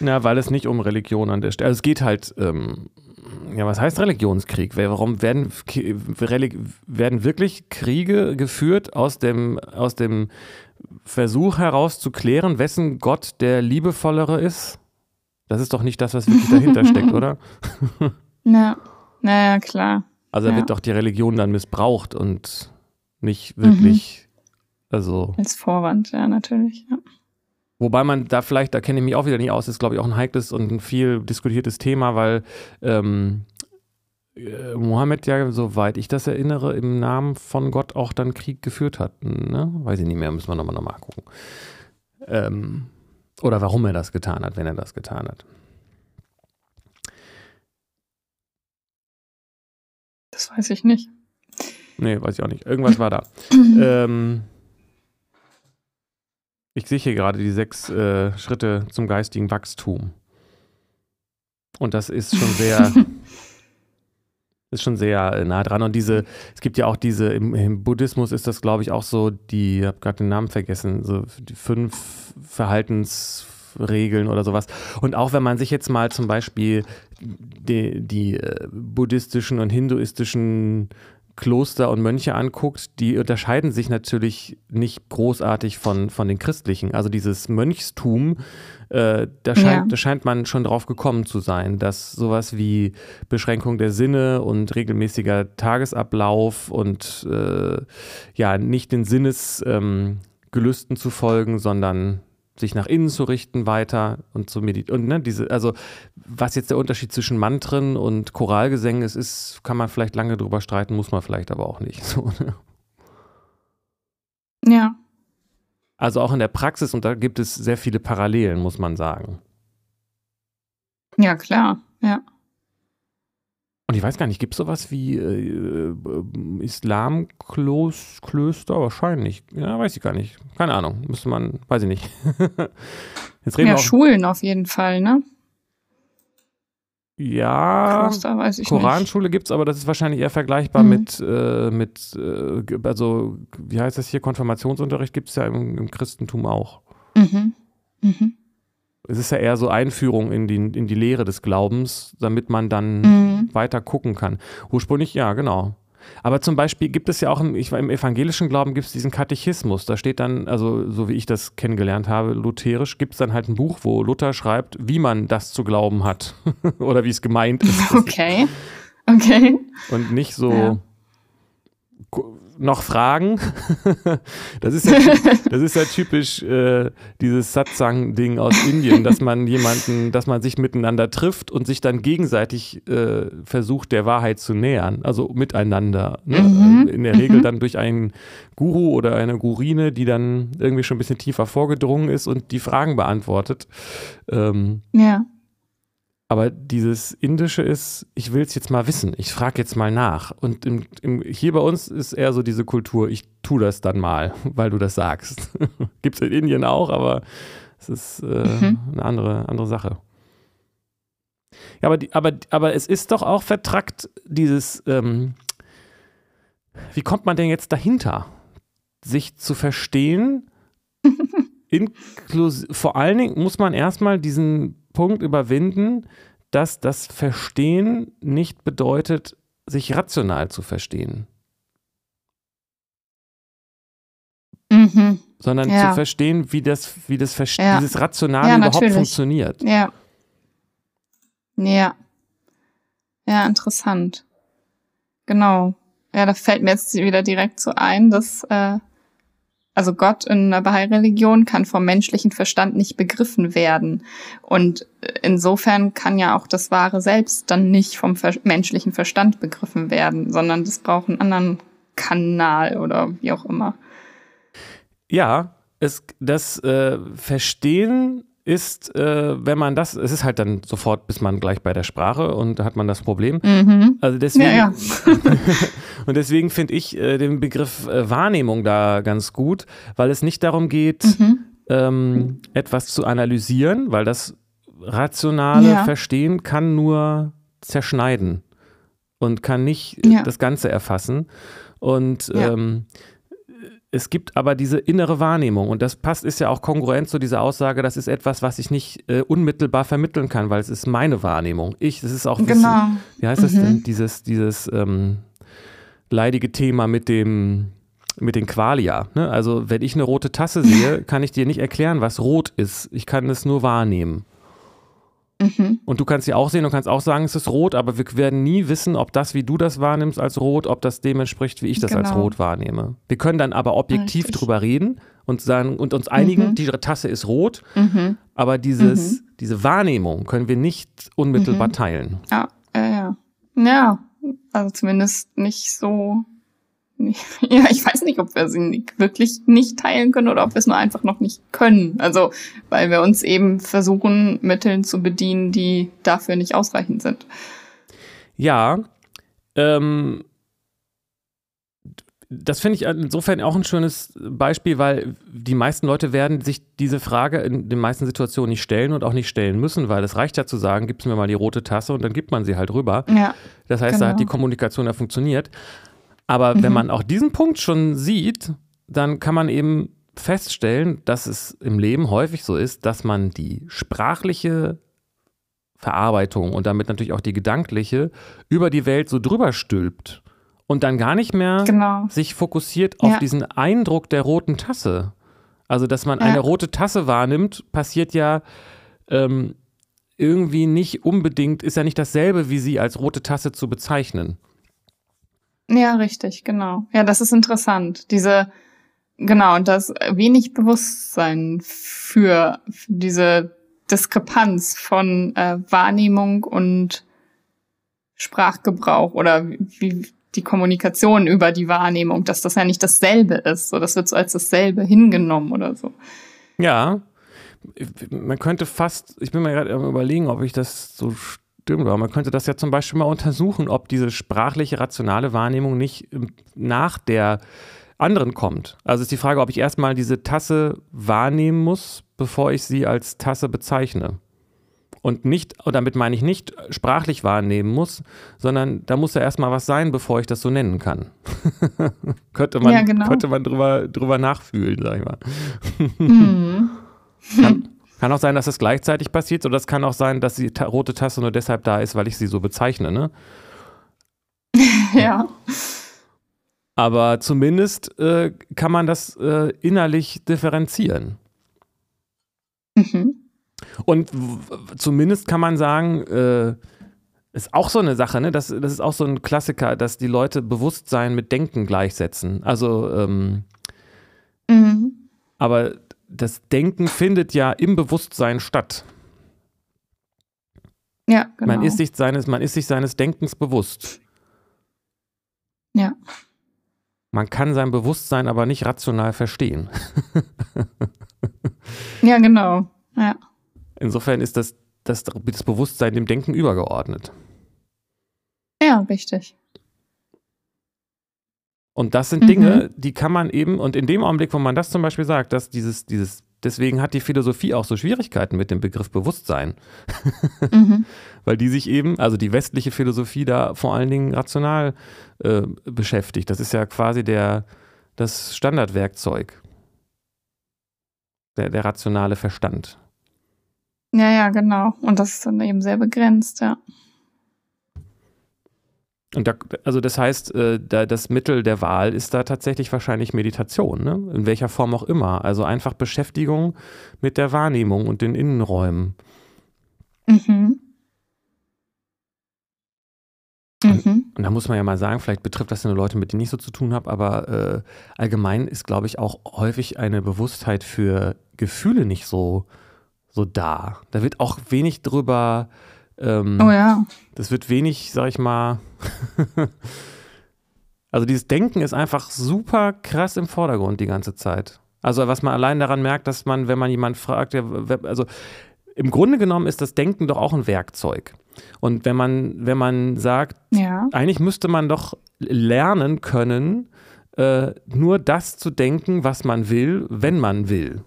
Na, weil es nicht um Religion an der Stelle, also es geht halt, ähm, ja, was heißt Religionskrieg? Warum werden, werden wirklich Kriege geführt aus dem, aus dem Versuch heraus zu klären, wessen Gott der liebevollere ist? Das ist doch nicht das, was wirklich dahinter steckt, oder?
Ja, naja, klar.
Also
ja.
wird doch die Religion dann missbraucht und nicht wirklich, mhm. also.
Als Vorwand, ja, natürlich, ja.
Wobei man da vielleicht, da kenne ich mich auch wieder nicht aus, ist glaube ich auch ein heikles und ein viel diskutiertes Thema, weil ähm, äh, Mohammed ja, soweit ich das erinnere, im Namen von Gott auch dann Krieg geführt hat. Ne? Weiß ich nicht mehr, müssen wir nochmal nochmal gucken. Ähm, oder warum er das getan hat, wenn er das getan hat.
Das weiß ich nicht.
Nee, weiß ich auch nicht. Irgendwas war da. ähm, ich sehe hier gerade die sechs äh, Schritte zum geistigen Wachstum. Und das ist schon sehr ist schon sehr äh, nah dran. Und diese, es gibt ja auch diese, im, im Buddhismus ist das, glaube ich, auch so, die, ich habe gerade den Namen vergessen, so die fünf Verhaltensregeln oder sowas. Und auch wenn man sich jetzt mal zum Beispiel die, die äh, buddhistischen und hinduistischen Kloster und Mönche anguckt, die unterscheiden sich natürlich nicht großartig von, von den christlichen. Also dieses Mönchstum, äh, da, scheint, ja. da scheint man schon drauf gekommen zu sein, dass sowas wie Beschränkung der Sinne und regelmäßiger Tagesablauf und äh, ja, nicht den Sinnesgelüsten ähm, zu folgen, sondern sich nach innen zu richten weiter und zu meditieren. Und ne, diese, also was jetzt der Unterschied zwischen Mantren und Choralgesängen ist, ist, kann man vielleicht lange drüber streiten, muss man vielleicht aber auch nicht. So, ne?
Ja.
Also auch in der Praxis, und da gibt es sehr viele Parallelen, muss man sagen.
Ja, klar, ja.
Und ich weiß gar nicht, gibt es sowas wie äh, äh, Islamklöster? Wahrscheinlich. Ja, weiß ich gar nicht. Keine Ahnung. Müsste man, weiß ich nicht.
Jetzt reden ja, wir auch, Schulen auf jeden Fall, ne?
Ja, Koranschule gibt es, aber das ist wahrscheinlich eher vergleichbar mhm. mit, äh, mit äh, also wie heißt das hier, Konfirmationsunterricht gibt es ja im, im, Christentum auch. Mhm. Mhm es ist ja eher so Einführung in die, in die Lehre des Glaubens, damit man dann mhm. weiter gucken kann. Ursprünglich, ja, genau. Aber zum Beispiel gibt es ja auch im, ich, im evangelischen Glauben gibt es diesen Katechismus. Da steht dann, also so wie ich das kennengelernt habe, lutherisch, gibt es dann halt ein Buch, wo Luther schreibt, wie man das zu glauben hat. Oder wie es gemeint ist.
Okay. Okay.
Und nicht so. Ja noch Fragen? das, ist ja, das ist ja typisch äh, dieses Satsang-Ding aus Indien, dass man jemanden, dass man sich miteinander trifft und sich dann gegenseitig äh, versucht, der Wahrheit zu nähern, also miteinander. Ne? Mhm. In der Regel mhm. dann durch einen Guru oder eine Gurine, die dann irgendwie schon ein bisschen tiefer vorgedrungen ist und die Fragen beantwortet.
Ähm, ja.
Aber dieses Indische ist, ich will es jetzt mal wissen, ich frage jetzt mal nach. Und im, im, hier bei uns ist eher so diese Kultur, ich tue das dann mal, weil du das sagst. Gibt es in Indien auch, aber es ist äh, mhm. eine andere, andere Sache. Ja, aber, die, aber, aber es ist doch auch vertrackt, dieses, ähm, wie kommt man denn jetzt dahinter, sich zu verstehen? Vor allen Dingen muss man erstmal diesen Punkt überwinden, dass das Verstehen nicht bedeutet, sich rational zu verstehen. Mhm. Sondern ja. zu verstehen, wie das, wie das Verste ja. dieses Rationale ja, überhaupt natürlich. funktioniert.
Ja. Ja. Ja, interessant. Genau. Ja, da fällt mir jetzt wieder direkt so ein, dass äh, also Gott in der Bahai-Religion kann vom menschlichen Verstand nicht begriffen werden. Und insofern kann ja auch das wahre Selbst dann nicht vom ver menschlichen Verstand begriffen werden, sondern das braucht einen anderen Kanal oder wie auch immer.
Ja, es, das äh, Verstehen ist, äh, wenn man das, es ist halt dann sofort, bis man gleich bei der Sprache und da hat man das Problem. Mhm. Also deswegen, ja, ja. und deswegen finde ich äh, den Begriff äh, Wahrnehmung da ganz gut, weil es nicht darum geht, mhm. ähm, etwas zu analysieren, weil das rationale ja. Verstehen kann nur zerschneiden und kann nicht das Ganze erfassen. Und ähm, es gibt aber diese innere Wahrnehmung und das passt, ist ja auch kongruent zu dieser Aussage, das ist etwas, was ich nicht äh, unmittelbar vermitteln kann, weil es ist meine Wahrnehmung. Ich, das ist auch,
genau. Wissen,
wie heißt das denn, mhm. dieses, dieses ähm, leidige Thema mit dem, mit den Qualia. Ne? Also wenn ich eine rote Tasse sehe, kann ich dir nicht erklären, was rot ist. Ich kann es nur wahrnehmen. Mhm. Und du kannst sie auch sehen und kannst auch sagen, es ist rot, aber wir werden nie wissen, ob das, wie du das wahrnimmst als rot, ob das dem entspricht, wie ich das genau. als rot wahrnehme. Wir können dann aber objektiv Richtig. drüber reden und sagen und uns einigen, mhm. die Tasse ist rot, mhm. aber dieses, mhm. diese Wahrnehmung können wir nicht unmittelbar mhm. teilen.
Ja, ja, ja. Ja, also zumindest nicht so ja, ich weiß nicht, ob wir sie wirklich nicht teilen können oder ob wir es nur einfach noch nicht können. Also, weil wir uns eben versuchen, Mitteln zu bedienen, die dafür nicht ausreichend sind.
Ja, ähm, das finde ich insofern auch ein schönes Beispiel, weil die meisten Leute werden sich diese Frage in den meisten Situationen nicht stellen und auch nicht stellen müssen, weil es reicht ja zu sagen, gib's mir mal die rote Tasse und dann gibt man sie halt rüber. Ja, das heißt, genau. da hat die genau. Kommunikation ja funktioniert. Aber mhm. wenn man auch diesen Punkt schon sieht, dann kann man eben feststellen, dass es im Leben häufig so ist, dass man die sprachliche Verarbeitung und damit natürlich auch die gedankliche über die Welt so drüber stülpt und dann gar nicht mehr genau. sich fokussiert auf ja. diesen Eindruck der roten Tasse. Also, dass man ja. eine rote Tasse wahrnimmt, passiert ja ähm, irgendwie nicht unbedingt, ist ja nicht dasselbe, wie sie als rote Tasse zu bezeichnen.
Ja, richtig, genau. Ja, das ist interessant. Diese, genau, und das wenig Bewusstsein für, für diese Diskrepanz von äh, Wahrnehmung und Sprachgebrauch oder wie die Kommunikation über die Wahrnehmung, dass das ja nicht dasselbe ist. So, das wird so als dasselbe hingenommen oder so.
Ja, man könnte fast, ich bin mir gerade überlegen, ob ich das so Aber man könnte das ja zum Beispiel mal untersuchen, ob diese sprachliche, rationale Wahrnehmung nicht nach der anderen kommt. Also ist die Frage, ob ich erstmal diese Tasse wahrnehmen muss, bevor ich sie als Tasse bezeichne. Und nicht, und damit meine ich nicht sprachlich wahrnehmen muss, sondern da muss ja erstmal was sein, bevor ich das so nennen kann. könnte man, ja, genau. könnte man drüber, drüber nachfühlen, sag ich mal. Mhm. kann, kann auch sein, dass es gleichzeitig passiert oder es kann auch sein, dass die ta rote Tasse nur deshalb da ist, weil ich sie so bezeichne, ne?
ja.
Aber zumindest äh, kann man das äh, innerlich differenzieren. Mhm. Und zumindest kann man sagen, äh, ist auch so eine Sache, ne? Das, das ist auch so ein Klassiker, dass die Leute Bewusstsein mit Denken gleichsetzen. Also, ähm, mhm. aber das Denken findet ja im Bewusstsein statt.
Ja, genau.
Man ist sich seines, man ist sich seines Denkens bewusst.
Ja.
Man kann sein Bewusstsein aber nicht rational verstehen.
ja, genau. Ja.
Insofern ist das, das, das Bewusstsein dem Denken übergeordnet.
Ja, richtig.
Und das sind Dinge, mhm. die kann man eben, und in dem Augenblick, wo man das zum Beispiel sagt, dass dieses, dieses, deswegen hat die Philosophie auch so Schwierigkeiten mit dem Begriff Bewusstsein. Mhm. Weil die sich eben, also die westliche Philosophie da vor allen Dingen rational äh, beschäftigt. Das ist ja quasi der, das Standardwerkzeug. Der, der rationale Verstand.
Ja, ja, genau. Und das ist dann eben sehr begrenzt, ja.
Und da, also das heißt, äh, da, das Mittel der Wahl ist da tatsächlich wahrscheinlich Meditation, ne? in welcher Form auch immer. Also einfach Beschäftigung mit der Wahrnehmung und den Innenräumen. Mhm. Mhm. Und da muss man ja mal sagen, vielleicht betrifft das ja nur Leute, mit denen ich so zu tun habe, aber äh, allgemein ist, glaube ich, auch häufig eine Bewusstheit für Gefühle nicht so, so da. Da wird auch wenig drüber ähm,
oh ja.
Das wird wenig, sag ich mal. also dieses Denken ist einfach super krass im Vordergrund die ganze Zeit. Also was man allein daran merkt, dass man, wenn man jemanden fragt, also im Grunde genommen ist das Denken doch auch ein Werkzeug. Und wenn man, wenn man sagt, ja. eigentlich müsste man doch lernen können, äh, nur das zu denken, was man will, wenn man will.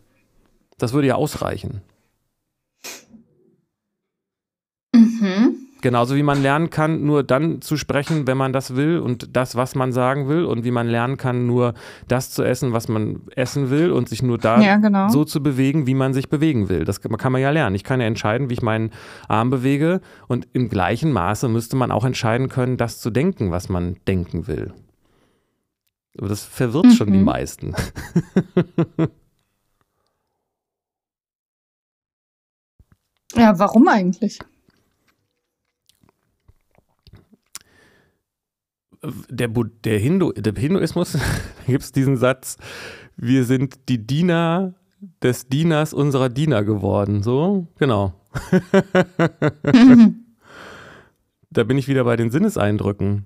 Das würde ja ausreichen. Mhm. Genauso wie man lernen kann, nur dann zu sprechen, wenn man das will und das, was man sagen will. Und wie man lernen kann, nur das zu essen, was man essen will und sich nur da ja, genau. so zu bewegen, wie man sich bewegen will. Das kann man ja lernen. Ich kann ja entscheiden, wie ich meinen Arm bewege. Und im gleichen Maße müsste man auch entscheiden können, das zu denken, was man denken will. Aber das verwirrt mhm. schon die mhm. meisten.
ja, warum eigentlich?
Der, der, Hindu, der Hinduismus, da gibt es diesen Satz, wir sind die Diener des Dieners unserer Diener geworden. So, genau. da bin ich wieder bei den Sinneseindrücken.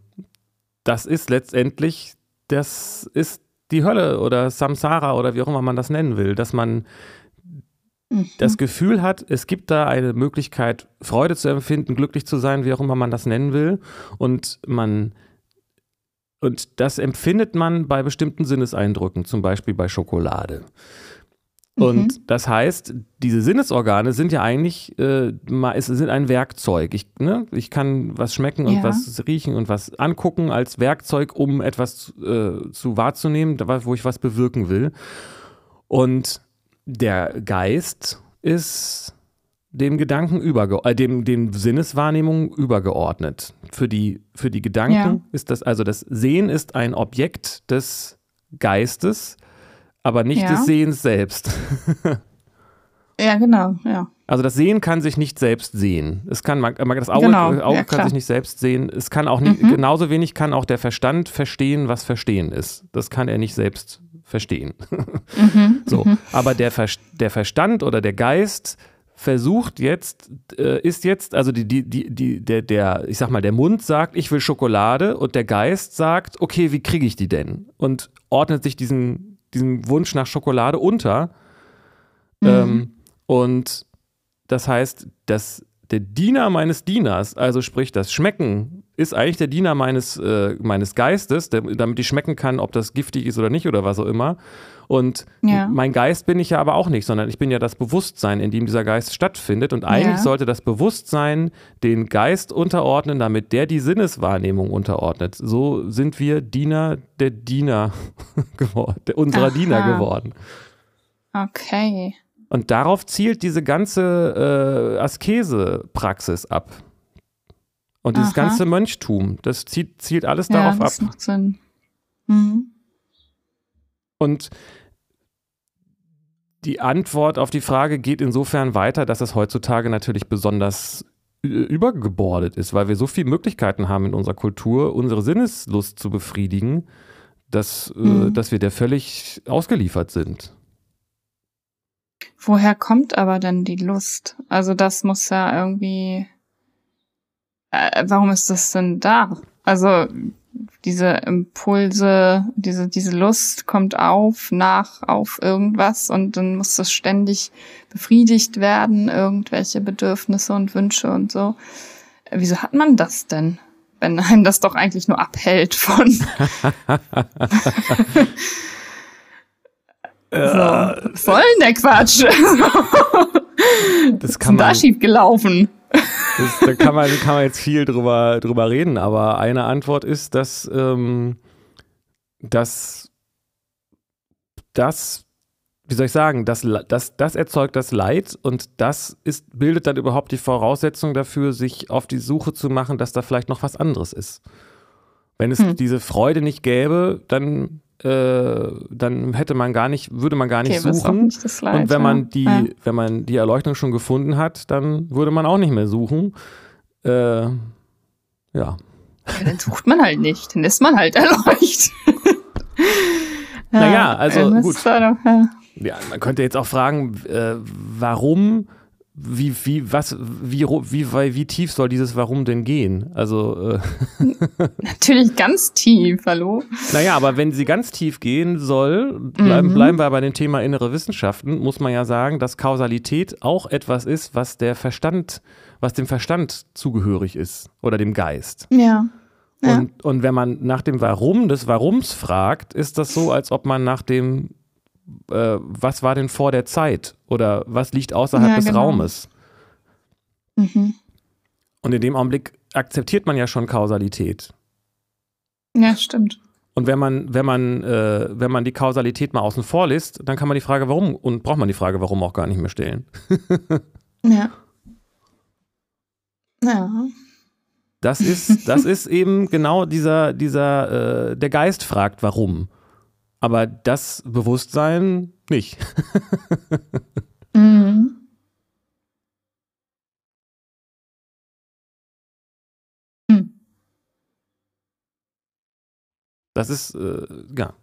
Das ist letztendlich, das ist die Hölle oder Samsara oder wie auch immer man das nennen will, dass man mhm. das Gefühl hat, es gibt da eine Möglichkeit, Freude zu empfinden, glücklich zu sein, wie auch immer man das nennen will. Und man und das empfindet man bei bestimmten Sinneseindrücken, zum Beispiel bei Schokolade. Und mhm. das heißt, diese Sinnesorgane sind ja eigentlich, äh, es sind ein Werkzeug. Ich, ne, ich kann was schmecken und ja. was riechen und was angucken als Werkzeug, um etwas äh, zu wahrzunehmen, wo ich was bewirken will. Und der Geist ist dem Gedanken überge äh, dem, dem Sinneswahrnehmung übergeordnet. Für die, für die Gedanken ja. ist das, also das Sehen ist ein Objekt des Geistes, aber nicht ja. des Sehens selbst.
ja, genau, ja.
Also das Sehen kann sich nicht selbst sehen. Es kann, das Auge, genau. Auge ja, kann sich nicht selbst sehen. Es kann auch nicht, mhm. genauso wenig kann auch der Verstand verstehen, was Verstehen ist. Das kann er nicht selbst verstehen. Mhm. so. Mhm. Aber der, Ver der Verstand oder der Geist versucht jetzt, äh, ist jetzt, also die, die, die, die, der, der, ich sag mal, der Mund sagt, ich will Schokolade und der Geist sagt, okay, wie kriege ich die denn? Und ordnet sich diesen, diesen Wunsch nach Schokolade unter. Mhm. Ähm, und das heißt, dass der Diener meines Dieners, also sprich das Schmecken, ist eigentlich der Diener meines, äh, meines Geistes, der, damit ich schmecken kann, ob das giftig ist oder nicht oder was auch immer. Und ja. mein Geist bin ich ja aber auch nicht, sondern ich bin ja das Bewusstsein, in dem dieser Geist stattfindet. Und eigentlich ja. sollte das Bewusstsein den Geist unterordnen, damit der die Sinneswahrnehmung unterordnet. So sind wir Diener der Diener geworden, unserer Aha. Diener geworden.
Okay.
Und darauf zielt diese ganze äh, Askese-Praxis ab. Und dieses Aha. ganze Mönchtum, das zielt, zielt alles ja, darauf
das
ab.
Macht Sinn. Mhm.
Und die Antwort auf die Frage geht insofern weiter, dass es heutzutage natürlich besonders äh, übergebordet ist, weil wir so viele Möglichkeiten haben in unserer Kultur, unsere Sinneslust zu befriedigen, dass, äh, mhm. äh, dass wir der völlig ausgeliefert sind.
Woher kommt aber denn die Lust? Also das muss ja irgendwie. Äh, warum ist das denn da? Also diese Impulse, diese, diese Lust kommt auf, nach, auf irgendwas und dann muss das ständig befriedigt werden, irgendwelche Bedürfnisse und Wünsche und so. Wieso hat man das denn? Wenn einem das doch eigentlich nur abhält von. so, voll der Quatsch.
das kann man,
da schief gelaufen.
Das, da kann man, kann man jetzt viel drüber, drüber reden, aber eine Antwort ist, dass, ähm, dass das, wie soll ich sagen, das, das, das erzeugt das Leid und das ist, bildet dann überhaupt die Voraussetzung dafür, sich auf die Suche zu machen, dass da vielleicht noch was anderes ist. Wenn es hm. diese Freude nicht gäbe, dann äh, dann hätte man gar nicht, würde man gar nicht okay, suchen. Nicht und wenn man die, ja. wenn man die Erleuchtung schon gefunden hat, dann würde man auch nicht mehr suchen. Äh, ja. ja.
Dann sucht man halt nicht, dann ist man halt erleuchtet.
naja, also gut. Ja, man könnte jetzt auch fragen, äh, warum wie, wie, was, wie, wie, wie, wie tief soll dieses Warum denn gehen? Also. Äh
Natürlich ganz tief, hallo?
Naja, aber wenn sie ganz tief gehen soll, bleiben, mhm. bleiben wir bei dem Thema innere Wissenschaften, muss man ja sagen, dass Kausalität auch etwas ist, was der Verstand, was dem Verstand zugehörig ist oder dem Geist.
Ja.
ja. Und, und wenn man nach dem Warum des Warums fragt, ist das so, als ob man nach dem äh, was war denn vor der Zeit oder was liegt außerhalb ja, des genau. Raumes. Mhm. Und in dem Augenblick akzeptiert man ja schon Kausalität.
Ja, stimmt.
Und wenn man, wenn man, äh, wenn man die Kausalität mal außen vor lässt, dann kann man die Frage, warum, und braucht man die Frage, warum auch gar nicht mehr stellen.
ja. Ja.
Das ist, das ist eben genau dieser, dieser, äh, der Geist fragt, warum aber das Bewusstsein nicht. mhm. Hm. Das ist, äh, ja.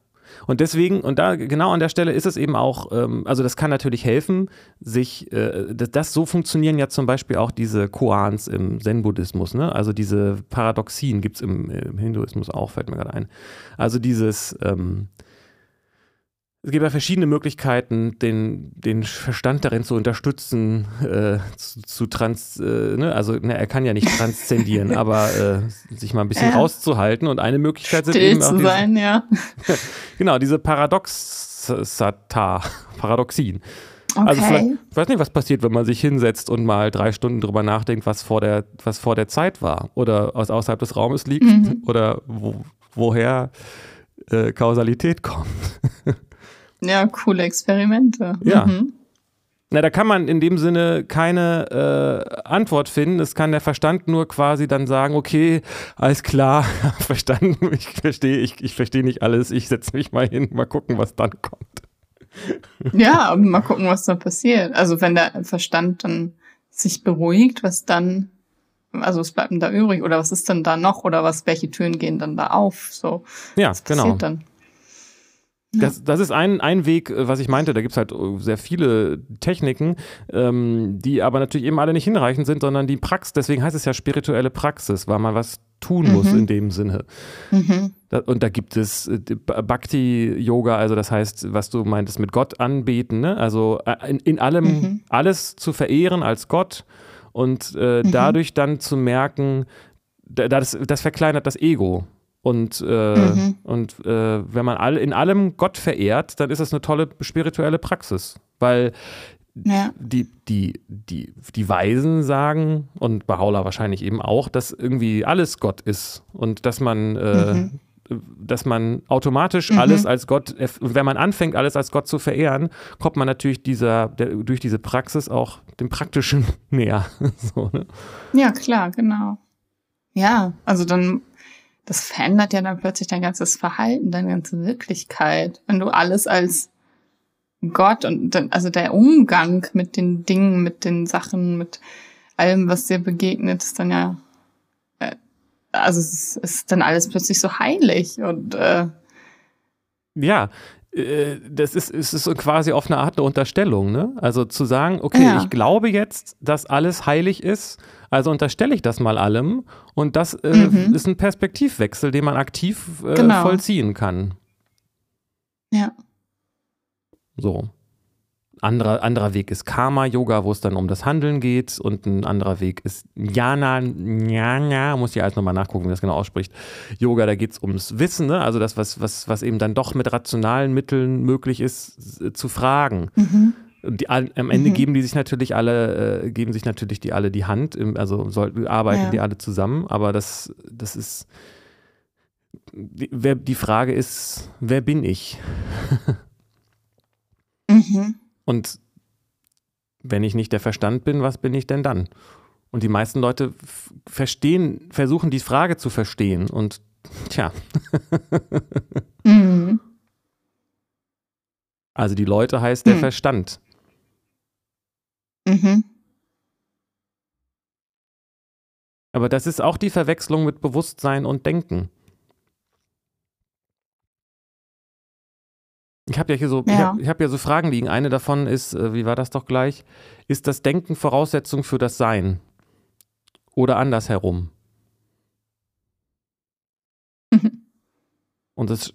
Und deswegen, und da genau an der Stelle ist es eben auch, ähm, also das kann natürlich helfen, sich, äh, das, das, so funktionieren ja zum Beispiel auch diese Koans im Zen-Buddhismus, ne? Also diese Paradoxien gibt es im, im, Hinduismus auch, fällt mir gerade ein. Also dieses, ähm, es gibt ja verschiedene Möglichkeiten, den, den Verstand darin zu unterstützen, äh, zu, zu, trans, äh, ne? also ne, er kann ja nicht transzendieren, aber äh, sich mal ein bisschen rauszuhalten. Und eine Möglichkeit sind eben auch
zu diese, sein, ja.
genau, diese Paradoxata, Paradoxien. Okay. Also vielleicht, ich weiß nicht, was passiert, wenn man sich hinsetzt und mal drei Stunden drüber nachdenkt, was vor der, was vor der Zeit war oder aus außerhalb des Raumes liegt mhm. oder wo, woher äh, Kausalität kommt.
Ja, coole Experimente.
Ja. Mhm. Na, da kann man in dem Sinne keine äh, Antwort finden. Es kann der Verstand nur quasi dann sagen, okay, alles klar, verstanden, ich verstehe, ich, ich verstehe nicht alles, ich setze mich mal hin, mal gucken, was dann kommt.
Ja, mal gucken, was da passiert. Also wenn der Verstand dann sich beruhigt, was dann, also was bleibt denn da übrig oder was ist denn da noch oder was, welche Türen gehen dann da auf? So,
ja, was genau. Dann? Das, das ist ein, ein Weg, äh, was ich meinte. Da gibt es halt äh, sehr viele Techniken, ähm, die aber natürlich eben alle nicht hinreichend sind, sondern die Praxis, deswegen heißt es ja spirituelle Praxis, weil man was tun muss mhm. in dem Sinne. Mhm. Da, und da gibt es äh, Bhakti-Yoga, also das heißt, was du meintest, mit Gott anbeten, ne? also in, in allem mhm. alles zu verehren als Gott und äh, mhm. dadurch dann zu merken, das, das verkleinert das Ego. Und, äh, mhm. und äh, wenn man all, in allem Gott verehrt, dann ist das eine tolle spirituelle Praxis. Weil ja. die, die, die, die Weisen sagen, und Bahá'u'lláh wahrscheinlich eben auch, dass irgendwie alles Gott ist. Und dass man, äh, mhm. dass man automatisch mhm. alles als Gott, wenn man anfängt, alles als Gott zu verehren, kommt man natürlich dieser, der, durch diese Praxis auch dem Praktischen näher. so, ne?
Ja, klar, genau. Ja, also dann das verändert ja dann plötzlich dein ganzes Verhalten, deine ganze Wirklichkeit. Wenn du alles als Gott und dann, also der Umgang mit den Dingen, mit den Sachen, mit allem, was dir begegnet, ist dann ja, äh, also es ist dann alles plötzlich so heilig und äh,
ja, äh, das ist, ist, ist quasi auf eine Art eine Unterstellung, ne? Also zu sagen, okay, ja. ich glaube jetzt, dass alles heilig ist, also unterstelle ich das mal allem und das äh, mhm. ist ein Perspektivwechsel, den man aktiv äh, genau. vollziehen kann.
Ja.
So. Anderer, anderer Weg ist Karma-Yoga, wo es dann um das Handeln geht. Und ein anderer Weg ist Jnana, Jnana, muss ich alles nochmal nachgucken, wie das genau ausspricht. Yoga, da geht es ums Wissen, ne? also das, was, was, was eben dann doch mit rationalen Mitteln möglich ist, zu fragen. Mhm. Die, am Ende mhm. geben die sich natürlich alle, äh, geben sich natürlich die alle die Hand, im, also soll, arbeiten ja. die alle zusammen, aber das, das ist, die, wer, die Frage ist, wer bin ich? mhm. Und wenn ich nicht der Verstand bin, was bin ich denn dann? Und die meisten Leute verstehen, versuchen die Frage zu verstehen und tja. mhm. Also die Leute heißt der mhm. Verstand. Mhm. Aber das ist auch die Verwechslung mit Bewusstsein und Denken. Ich habe ja hier so, ja. ich habe hab ja so Fragen liegen. Eine davon ist, äh, wie war das doch gleich? Ist das Denken Voraussetzung für das Sein? Oder andersherum? Und es,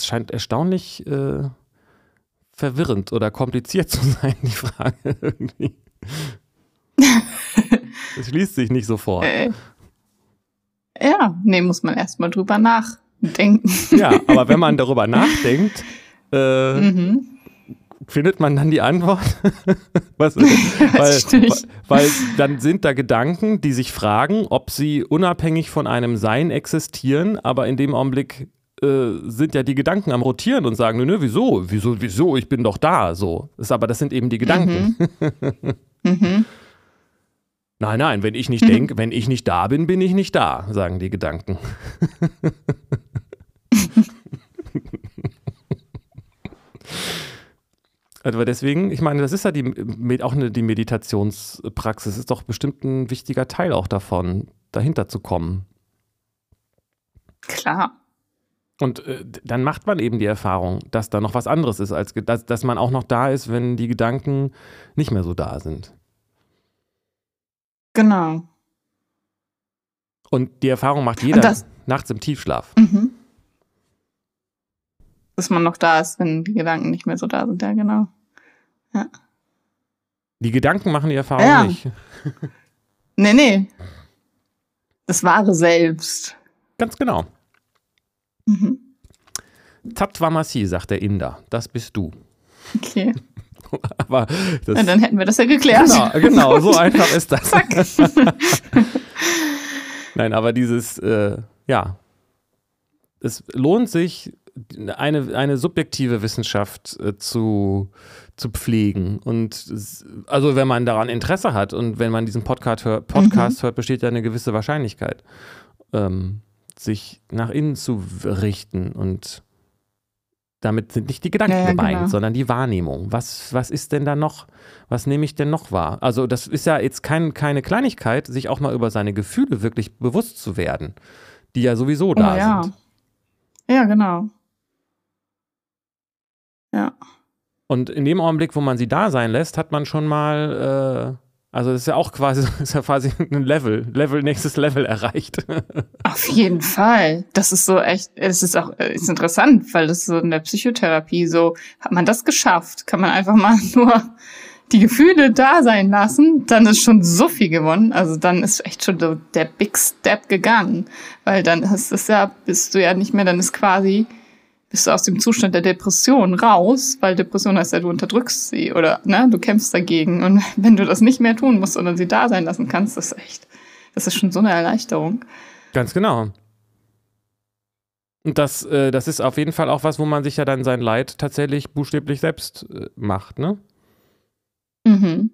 scheint erstaunlich äh, verwirrend oder kompliziert zu sein, die Frage irgendwie. Es schließt sich nicht sofort. Äh,
ja, nee, muss man erstmal drüber nachdenken.
Ja, aber wenn man darüber nachdenkt, äh, mhm. findet man dann die Antwort? Was, weil, weil, weil dann sind da Gedanken, die sich fragen, ob sie unabhängig von einem Sein existieren, aber in dem Augenblick sind ja die Gedanken am rotieren und sagen, nö, wieso, wieso, wieso, ich bin doch da, so. Das, aber das sind eben die Gedanken. Mhm. mhm. Nein, nein, wenn ich nicht mhm. denke, wenn ich nicht da bin, bin ich nicht da, sagen die Gedanken. Aber deswegen, ich meine, das ist ja die, auch eine, die Meditationspraxis, ist doch bestimmt ein wichtiger Teil auch davon, dahinter zu kommen.
Klar.
Und äh, dann macht man eben die Erfahrung, dass da noch was anderes ist, als dass, dass man auch noch da ist, wenn die Gedanken nicht mehr so da sind.
Genau.
Und die Erfahrung macht jeder das, nachts im Tiefschlaf. Mhm.
Dass man noch da ist, wenn die Gedanken nicht mehr so da sind, ja, genau. Ja.
Die Gedanken machen die Erfahrung ja. nicht.
nee, nee. Das wahre Selbst.
Ganz genau. Mhm. Tatvamasi, sagt der Inder. Das bist du.
Okay.
Aber das,
dann hätten wir das ja geklärt.
Genau, genau so einfach ist das. Nein, aber dieses, äh, ja, es lohnt sich, eine, eine subjektive Wissenschaft äh, zu, zu pflegen. Und also wenn man daran Interesse hat und wenn man diesen Podcast, hör, Podcast mhm. hört, besteht ja eine gewisse Wahrscheinlichkeit, ähm, sich nach innen zu richten. Und damit sind nicht die Gedanken ja, ja, gemeint, genau. sondern die Wahrnehmung. Was, was ist denn da noch, was nehme ich denn noch wahr? Also das ist ja jetzt kein, keine Kleinigkeit, sich auch mal über seine Gefühle wirklich bewusst zu werden, die ja sowieso da oh, ja. sind.
Ja, genau. Ja.
Und in dem Augenblick, wo man sie da sein lässt, hat man schon mal, äh, also das ist ja auch quasi, ist ja quasi ein Level, Level, nächstes Level erreicht.
Auf jeden Fall. Das ist so echt, es ist auch, ist interessant, weil das so in der Psychotherapie so, hat man das geschafft, kann man einfach mal nur die Gefühle da sein lassen, dann ist schon so viel gewonnen. Also dann ist echt schon der Big Step gegangen, weil dann ist es ja, bist du ja nicht mehr, dann ist quasi bist du aus dem Zustand der Depression raus, weil Depression heißt ja, du unterdrückst sie oder ne, du kämpfst dagegen. Und wenn du das nicht mehr tun musst, sondern sie da sein lassen kannst, das ist echt, das ist schon so eine Erleichterung.
Ganz genau. Und das, äh, das ist auf jeden Fall auch was, wo man sich ja dann sein Leid tatsächlich buchstäblich selbst äh, macht, ne? Mhm.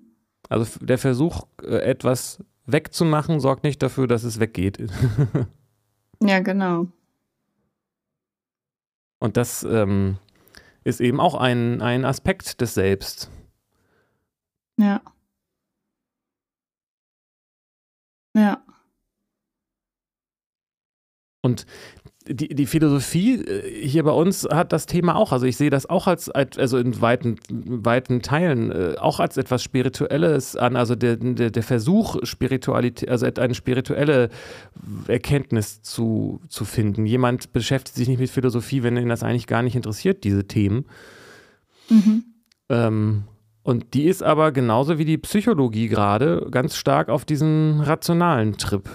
Also der Versuch, äh, etwas wegzumachen, sorgt nicht dafür, dass es weggeht.
Ja, genau.
Und das ähm, ist eben auch ein, ein Aspekt des Selbst.
Ja. Ja.
Und die, die Philosophie äh, hier bei uns hat das Thema auch. Also ich sehe das auch als, also in weiten, weiten Teilen, äh, auch als etwas Spirituelles an. Also der, der, der Versuch, Spiritualität, also eine spirituelle Erkenntnis zu, zu finden. Jemand beschäftigt sich nicht mit Philosophie, wenn ihn das eigentlich gar nicht interessiert, diese Themen. Mhm. Ähm, und die ist aber genauso wie die Psychologie gerade ganz stark auf diesen rationalen Trip.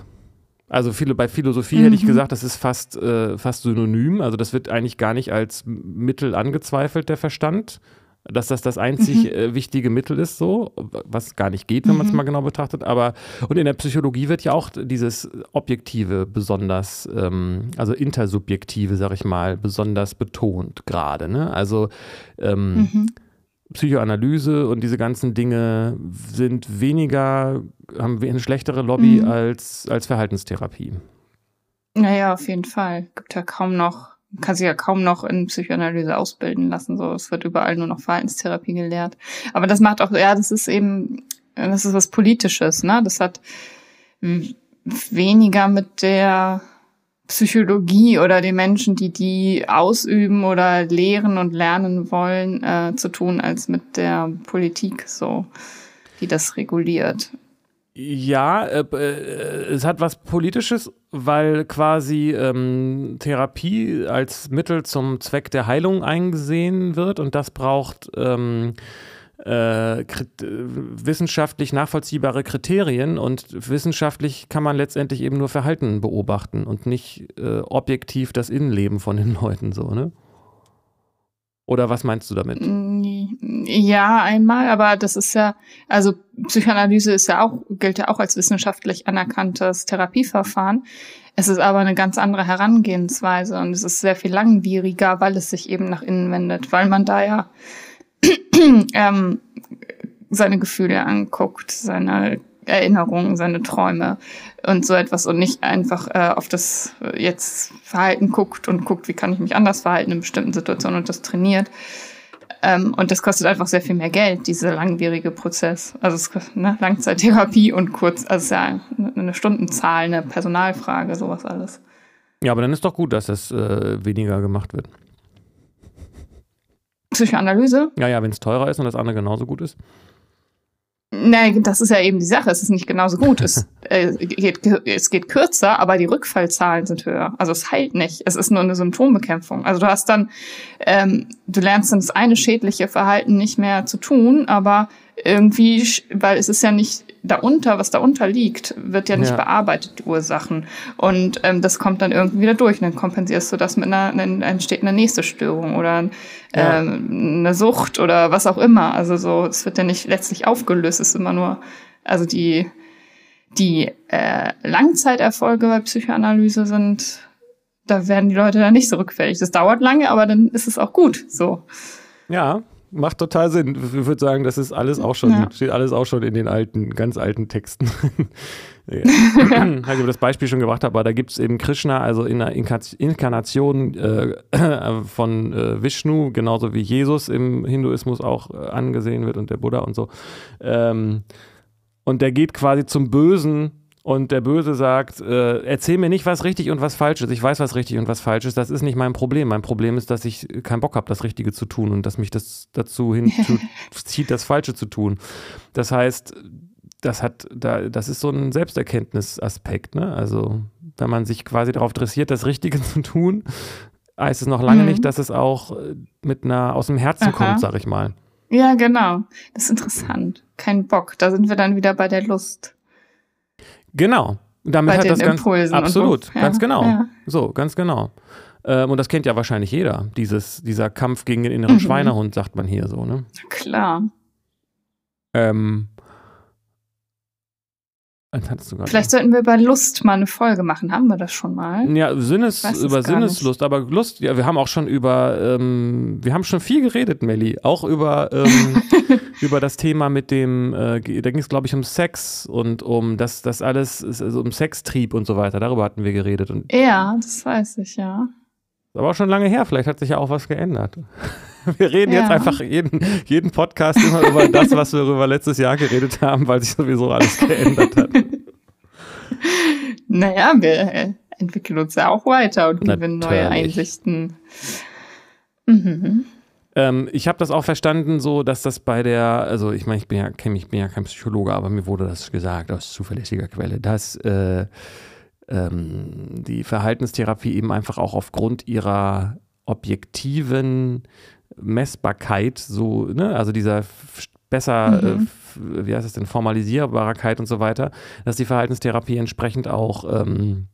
Also viele, bei Philosophie mhm. hätte ich mhm. gesagt, das ist fast, äh, fast synonym. Also das wird eigentlich gar nicht als Mittel angezweifelt, der Verstand. Dass das das einzig mhm. äh, wichtige Mittel ist, so, was gar nicht geht, wenn man es mhm. mal genau betrachtet. Aber und in der Psychologie wird ja auch dieses Objektive besonders, ähm, also Intersubjektive, sag ich mal, besonders betont gerade. Ne? Also ähm, mhm. Psychoanalyse und diese ganzen Dinge sind weniger, haben eine schlechtere Lobby mhm. als, als Verhaltenstherapie.
Naja, auf jeden Fall. Gibt ja kaum noch, kann sich ja kaum noch in Psychoanalyse ausbilden lassen. So, es wird überall nur noch Verhaltenstherapie gelehrt. Aber das macht auch, ja, das ist eben, das ist was Politisches, ne? Das hat weniger mit der Psychologie oder den Menschen, die die ausüben oder lehren und lernen wollen, äh, zu tun, als mit der Politik so, die das reguliert.
Ja, äh, äh, es hat was Politisches, weil quasi ähm, Therapie als Mittel zum Zweck der Heilung eingesehen wird und das braucht ähm, äh, wissenschaftlich nachvollziehbare Kriterien und wissenschaftlich kann man letztendlich eben nur Verhalten beobachten und nicht äh, objektiv das Innenleben von den Leuten so, ne? Oder was meinst du damit?
Ja, einmal, aber das ist ja, also Psychoanalyse ist ja auch, gilt ja auch als wissenschaftlich anerkanntes Therapieverfahren. Es ist aber eine ganz andere Herangehensweise und es ist sehr viel langwieriger, weil es sich eben nach innen wendet, weil man da ja ähm, seine Gefühle anguckt, seine Erinnerungen, seine Träume und so etwas und nicht einfach äh, auf das äh, jetzt Verhalten guckt und guckt, wie kann ich mich anders verhalten in bestimmten Situationen und das trainiert. Ähm, und das kostet einfach sehr viel mehr Geld, dieser langwierige Prozess. Also es kostet, ne, Langzeittherapie und kurz, also es ist ja eine Stundenzahl, eine Personalfrage, sowas alles.
Ja, aber dann ist doch gut, dass das äh, weniger gemacht wird.
Psychoanalyse.
Ja, ja, wenn es teurer ist und das andere genauso gut ist.
Nein, das ist ja eben die Sache. Es ist nicht genauso gut. Es, äh, geht, es geht kürzer, aber die Rückfallzahlen sind höher. Also es heilt nicht. Es ist nur eine Symptombekämpfung. Also du hast dann, ähm, du lernst dann das eine schädliche Verhalten nicht mehr zu tun, aber irgendwie, weil es ist ja nicht darunter, was darunter liegt, wird ja nicht ja. bearbeitet, die Ursachen. Und ähm, das kommt dann irgendwie wieder durch. Und dann kompensierst du das mit einer, dann entsteht eine nächste Störung oder ja. ähm, eine Sucht oder was auch immer. Also so, es wird ja nicht letztlich aufgelöst, es ist immer nur, also die, die äh, Langzeiterfolge bei Psychoanalyse sind, da werden die Leute dann nicht so rückfällig. Das dauert lange, aber dann ist es auch gut. So.
Ja, macht total Sinn. Ich würde sagen, das ist alles auch schon, ja. steht alles auch schon in den alten, ganz alten Texten. ja. ich über das Beispiel schon gebracht habe, aber da gibt es eben Krishna, also in der Inkarnation äh, von äh, Vishnu, genauso wie Jesus im Hinduismus auch äh, angesehen wird und der Buddha und so. Ähm, und der geht quasi zum Bösen und der Böse sagt, äh, erzähl mir nicht, was richtig und was falsch ist. Ich weiß, was richtig und was falsch ist. Das ist nicht mein Problem. Mein Problem ist, dass ich keinen Bock habe, das Richtige zu tun und dass mich das dazu hinzieht, das Falsche zu tun. Das heißt, das hat, da, das ist so ein Selbsterkenntnisaspekt. Ne? Also, wenn man sich quasi darauf dressiert, das Richtige zu tun, heißt es noch lange mhm. nicht, dass es auch äh, mit einer aus dem Herzen Aha. kommt, sag ich mal.
Ja, genau. Das ist interessant. Kein Bock. Da sind wir dann wieder bei der Lust.
Genau. Damit Bei hat das ganz Impulsen absolut, so. ja, ganz genau. Ja. So, ganz genau. Ähm, und das kennt ja wahrscheinlich jeder. Dieses, dieser Kampf gegen den inneren mhm. Schweinehund, sagt man hier so, ne?
Klar.
Ähm,
Vielleicht sollten wir über Lust mal eine Folge machen. Haben wir das schon mal?
Ja, Sinnes, über Sinneslust. Aber Lust, ja, wir haben auch schon über, ähm, wir haben schon viel geredet, Melli. Auch über, ähm, über das Thema mit dem, äh, da ging es glaube ich um Sex und um das, das alles, also um Sextrieb und so weiter. Darüber hatten wir geredet. Und
ja, das weiß ich, ja.
Aber auch schon lange her, vielleicht hat sich ja auch was geändert. Wir reden ja. jetzt einfach jeden, jeden Podcast immer über das, was wir über letztes Jahr geredet haben, weil sich sowieso alles geändert hat.
Naja, wir entwickeln uns ja auch weiter und gewinnen neue Einsichten.
Mhm. Ähm, ich habe das auch verstanden, so dass das bei der, also ich meine, ich bin ja, ich bin ja kein Psychologe, aber mir wurde das gesagt aus zuverlässiger Quelle, dass äh, ähm, die Verhaltenstherapie eben einfach auch aufgrund ihrer objektiven Messbarkeit, so, ne, also dieser besser, mhm. äh, wie heißt es denn, Formalisierbarkeit und so weiter, dass die Verhaltenstherapie entsprechend auch ähm,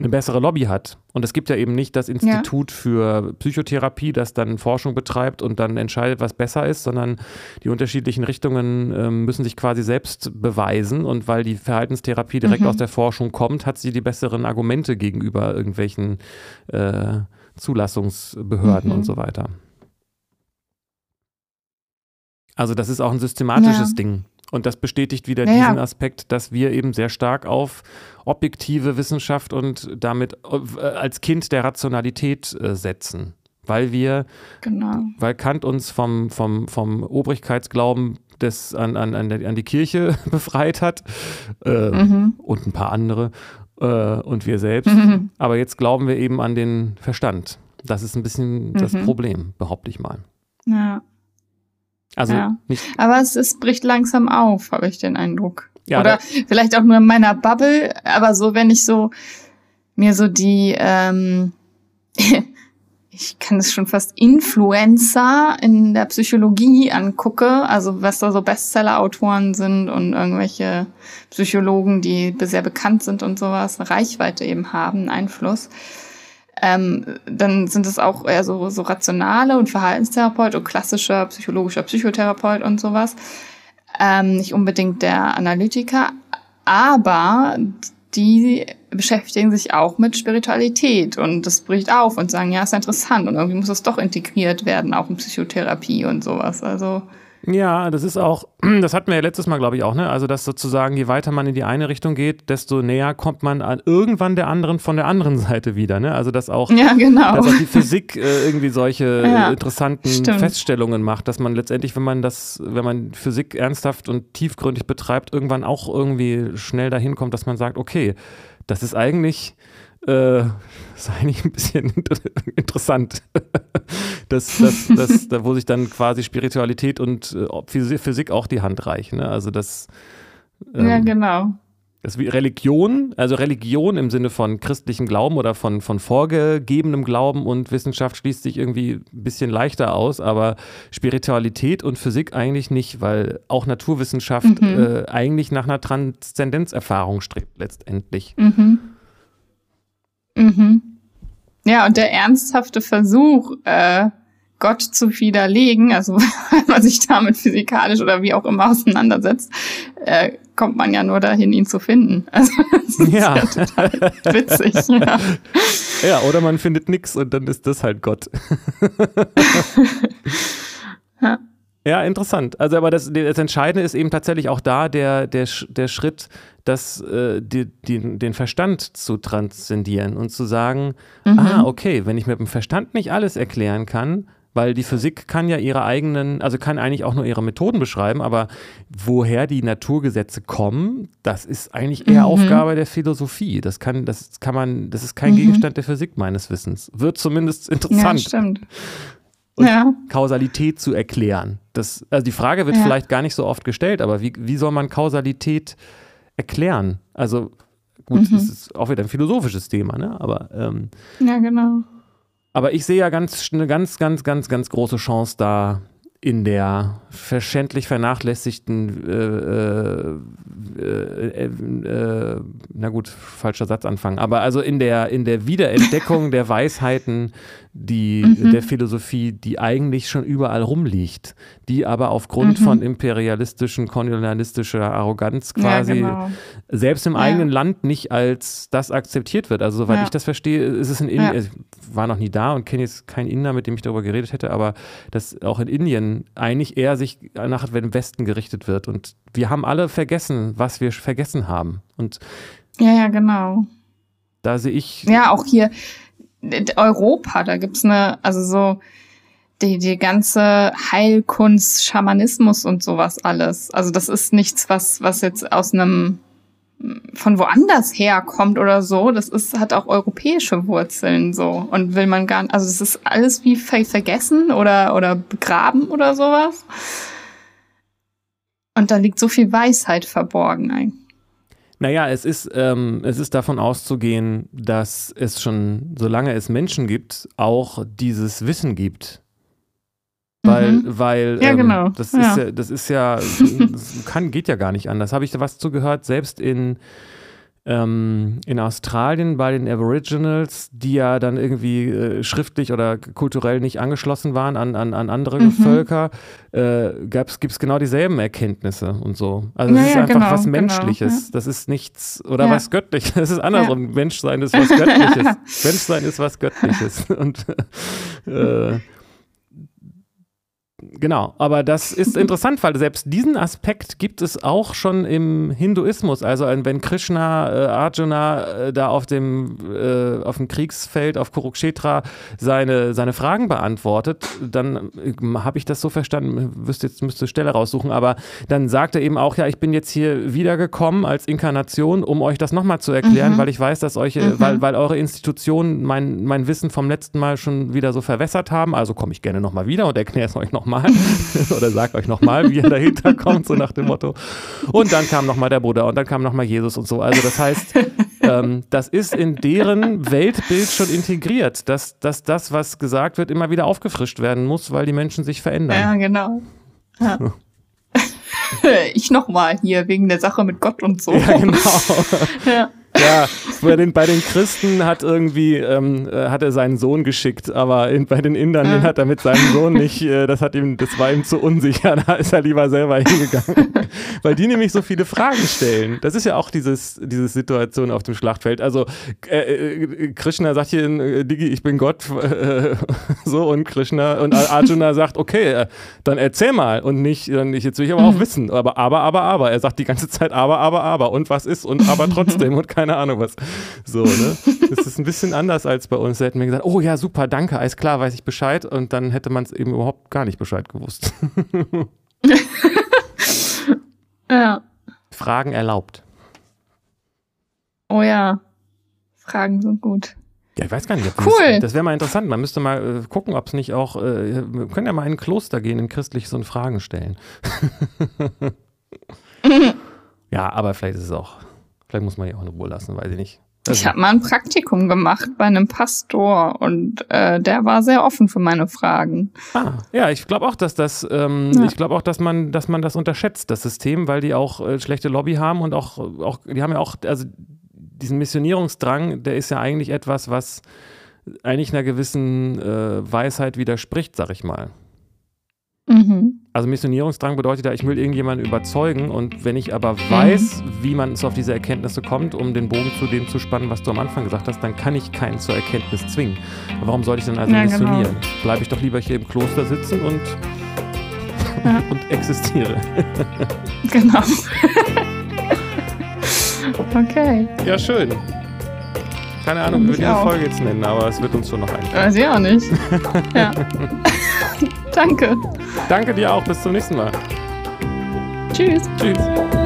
eine bessere Lobby hat. Und es gibt ja eben nicht das Institut ja. für Psychotherapie, das dann Forschung betreibt und dann entscheidet, was besser ist, sondern die unterschiedlichen Richtungen äh, müssen sich quasi selbst beweisen. Und weil die Verhaltenstherapie direkt mhm. aus der Forschung kommt, hat sie die besseren Argumente gegenüber irgendwelchen äh, Zulassungsbehörden mhm. und so weiter. Also das ist auch ein systematisches ja. Ding. Und das bestätigt wieder naja. diesen Aspekt, dass wir eben sehr stark auf objektive Wissenschaft und damit äh, als Kind der Rationalität äh, setzen. Weil wir, genau. weil Kant uns vom, vom, vom Obrigkeitsglauben des, an, an, an, die Kirche befreit hat äh, mhm. und ein paar andere äh, und wir selbst. Mhm. Aber jetzt glauben wir eben an den Verstand. Das ist ein bisschen mhm. das Problem, behaupte ich mal.
Ja. Also ja. nicht. Aber es, es bricht langsam auf, habe ich den Eindruck. Ja, Oder vielleicht auch nur in meiner Bubble, aber so, wenn ich so mir so die, ähm, ich kann es schon fast Influencer in der Psychologie angucke, also was da so Bestseller-Autoren sind und irgendwelche Psychologen, die sehr bekannt sind und sowas, Reichweite eben haben, Einfluss ähm, dann sind es auch eher so, so rationale und Verhaltenstherapeut und klassischer psychologischer Psychotherapeut und sowas. Ähm, nicht unbedingt der Analytiker, aber die beschäftigen sich auch mit Spiritualität und das bricht auf und sagen, ja, ist interessant und irgendwie muss das doch integriert werden, auch in Psychotherapie und sowas. Also
ja, das ist auch, das hatten wir ja letztes Mal, glaube ich, auch, ne? Also, dass sozusagen, je weiter man in die eine Richtung geht, desto näher kommt man an irgendwann der anderen von der anderen Seite wieder, ne? Also, dass auch,
ja, genau.
dass auch die Physik äh, irgendwie solche ja, interessanten stimmt. Feststellungen macht, dass man letztendlich, wenn man das, wenn man Physik ernsthaft und tiefgründig betreibt, irgendwann auch irgendwie schnell dahin kommt, dass man sagt, okay, das ist eigentlich äh, ist eigentlich ein bisschen interessant. das, das, das, da, wo sich dann quasi Spiritualität und äh, Physik auch die Hand reichen. Ne? Also das.
Ähm, ja, genau.
Das wie Religion, also Religion im Sinne von christlichem Glauben oder von, von vorgegebenem Glauben und Wissenschaft schließt sich irgendwie ein bisschen leichter aus, aber Spiritualität und Physik eigentlich nicht, weil auch Naturwissenschaft mhm. äh, eigentlich nach einer Transzendenzerfahrung strebt letztendlich.
Mhm. Mhm. Ja, und der ernsthafte Versuch, äh, Gott zu widerlegen, also wenn man sich damit physikalisch oder wie auch immer auseinandersetzt, äh, kommt man ja nur dahin, ihn zu finden. Also das ist ja, ja total witzig. Ja.
ja, oder man findet nichts und dann ist das halt Gott. ja. Ja, interessant. Also, aber das, das Entscheidende ist eben tatsächlich auch da der, der, der Schritt, das, äh, die, die, den Verstand zu transzendieren und zu sagen, mhm. ah, okay, wenn ich mit dem Verstand nicht alles erklären kann, weil die Physik kann ja ihre eigenen, also kann eigentlich auch nur ihre Methoden beschreiben, aber woher die Naturgesetze kommen, das ist eigentlich eher mhm. Aufgabe der Philosophie. Das kann, das kann man, das ist kein mhm. Gegenstand der Physik meines Wissens. Wird zumindest interessant.
Ja, stimmt
und ja. Kausalität zu erklären. Das, also die Frage wird ja. vielleicht gar nicht so oft gestellt, aber wie, wie soll man Kausalität erklären? Also gut, mhm. das ist auch wieder ein philosophisches Thema, ne? Aber ähm,
ja, genau.
Aber ich sehe ja ganz, eine ganz, ganz, ganz, ganz große Chance da, in der verschändlich vernachlässigten, äh, äh, äh, na gut, falscher Satz anfangen, aber also in der, in der Wiederentdeckung der Weisheiten die, mhm. der Philosophie, die eigentlich schon überall rumliegt, die aber aufgrund mhm. von imperialistischen, kolonialistischer Arroganz quasi ja, genau. selbst im ja. eigenen Land nicht als das akzeptiert wird. Also soweit ja. ich das verstehe, ist es in Indien, ich war noch nie da und kenne jetzt keinen Inder, mit dem ich darüber geredet hätte, aber dass auch in Indien eigentlich eher sich nach dem Westen gerichtet wird. Und wir haben alle vergessen, was wir vergessen haben. Und
ja, ja, genau.
Da sehe ich.
Ja, auch hier Europa, da gibt's eine, also so die, die ganze Heilkunst, Schamanismus und sowas alles. Also das ist nichts, was, was jetzt aus einem von woanders herkommt oder so. Das ist, hat auch europäische Wurzeln so. Und will man gar nicht, also es ist alles wie vergessen oder, oder begraben oder sowas. Und da liegt so viel Weisheit verborgen eigentlich.
Naja, es ist, ähm, es ist davon auszugehen, dass es schon, solange es Menschen gibt, auch dieses Wissen gibt. Weil, mhm. weil
ja, ähm, genau.
das, ja. Ist ja, das ist ja, das kann, geht ja gar nicht anders. Habe ich da was zugehört, selbst in, ähm, in Australien bei den Aboriginals, die ja dann irgendwie äh, schriftlich oder kulturell nicht angeschlossen waren an, an, an andere mhm. Völker, äh, gibt es genau dieselben Erkenntnisse und so. Also es ja, ist einfach genau, was genau, Menschliches. Genau, ja. Das ist nichts oder was Göttliches. Das ist andersrum. Menschsein ist was Göttliches. Menschsein ist was Göttliches. Und äh, Genau, aber das ist interessant, weil selbst diesen Aspekt gibt es auch schon im Hinduismus. Also wenn Krishna äh, Arjuna äh, da auf dem, äh, auf dem Kriegsfeld auf Kurukshetra seine, seine Fragen beantwortet, dann äh, habe ich das so verstanden, wüsste jetzt müsste Stelle raussuchen, aber dann sagt er eben auch, ja, ich bin jetzt hier wiedergekommen als Inkarnation, um euch das nochmal zu erklären, mhm. weil ich weiß, dass euch, mhm. weil, weil eure Institutionen mein, mein Wissen vom letzten Mal schon wieder so verwässert haben. Also komme ich gerne nochmal wieder und erkläre es euch nochmal nochmal oder sagt euch nochmal, wie ihr dahinter kommt, so nach dem Motto. Und dann kam nochmal der Buddha und dann kam nochmal Jesus und so. Also das heißt, ähm, das ist in deren Weltbild schon integriert, dass, dass das, was gesagt wird, immer wieder aufgefrischt werden muss, weil die Menschen sich verändern.
Ja, genau. Ja. ich nochmal hier wegen der Sache mit Gott und so.
Ja, genau. ja. Ja, bei den, bei den Christen hat irgendwie, ähm, äh, hat er seinen Sohn geschickt, aber in, bei den Indern ja. hat er mit seinem Sohn nicht, äh, das hat ihm, das war ihm zu unsicher, da ist er lieber selber hingegangen. Weil die nämlich so viele Fragen stellen. Das ist ja auch dieses, diese Situation auf dem Schlachtfeld. Also äh, äh, Krishna sagt hier, äh, Digi, ich bin Gott, so und Krishna und Arjuna sagt, okay, dann erzähl mal und nicht, dann, jetzt will ich aber auch mhm. wissen, aber, aber, aber, aber. Er sagt die ganze Zeit aber, aber, aber und was ist und aber trotzdem und kein keine Ahnung was. So, ne? Das ist ein bisschen anders als bei uns. Da hätten wir gesagt, oh ja, super, danke, alles klar, weiß ich Bescheid. Und dann hätte man es eben überhaupt gar nicht Bescheid gewusst.
ja.
Fragen erlaubt.
Oh ja, Fragen sind gut.
Ja, ich weiß gar nicht.
Cool.
Das, das wäre mal interessant. Man müsste mal äh, gucken, ob es nicht auch, äh, wir können ja mal in ein Kloster gehen, in christliches und Fragen stellen. ja, aber vielleicht ist es auch Vielleicht muss man die auch in Ruhe lassen, weiß ich nicht.
Also, ich habe mal ein Praktikum gemacht bei einem Pastor und äh, der war sehr offen für meine Fragen.
Ah, ja, ich glaube auch, dass das, ähm, ja. ich glaube auch, dass man, dass man das unterschätzt, das System, weil die auch äh, schlechte Lobby haben und auch, auch, die haben ja auch, also diesen Missionierungsdrang, der ist ja eigentlich etwas, was eigentlich einer gewissen äh, Weisheit widerspricht, sag ich mal. Mhm. Also Missionierungsdrang bedeutet ja, ich will irgendjemanden überzeugen und wenn ich aber weiß, mhm. wie man so auf diese Erkenntnisse kommt, um den Bogen zu dem zu spannen, was du am Anfang gesagt hast, dann kann ich keinen zur Erkenntnis zwingen. Warum sollte ich dann also ja, genau. missionieren? Genau. Bleibe ich doch lieber hier im Kloster sitzen und, ja. und existiere.
genau. okay.
Ja, schön. Keine Ahnung, wie wir diese Folge jetzt nennen, aber es wird uns schon noch einfallen.
Weiß ich auch nicht. ja. Danke.
Danke dir auch. Bis zum nächsten Mal.
Tschüss.
Tschüss.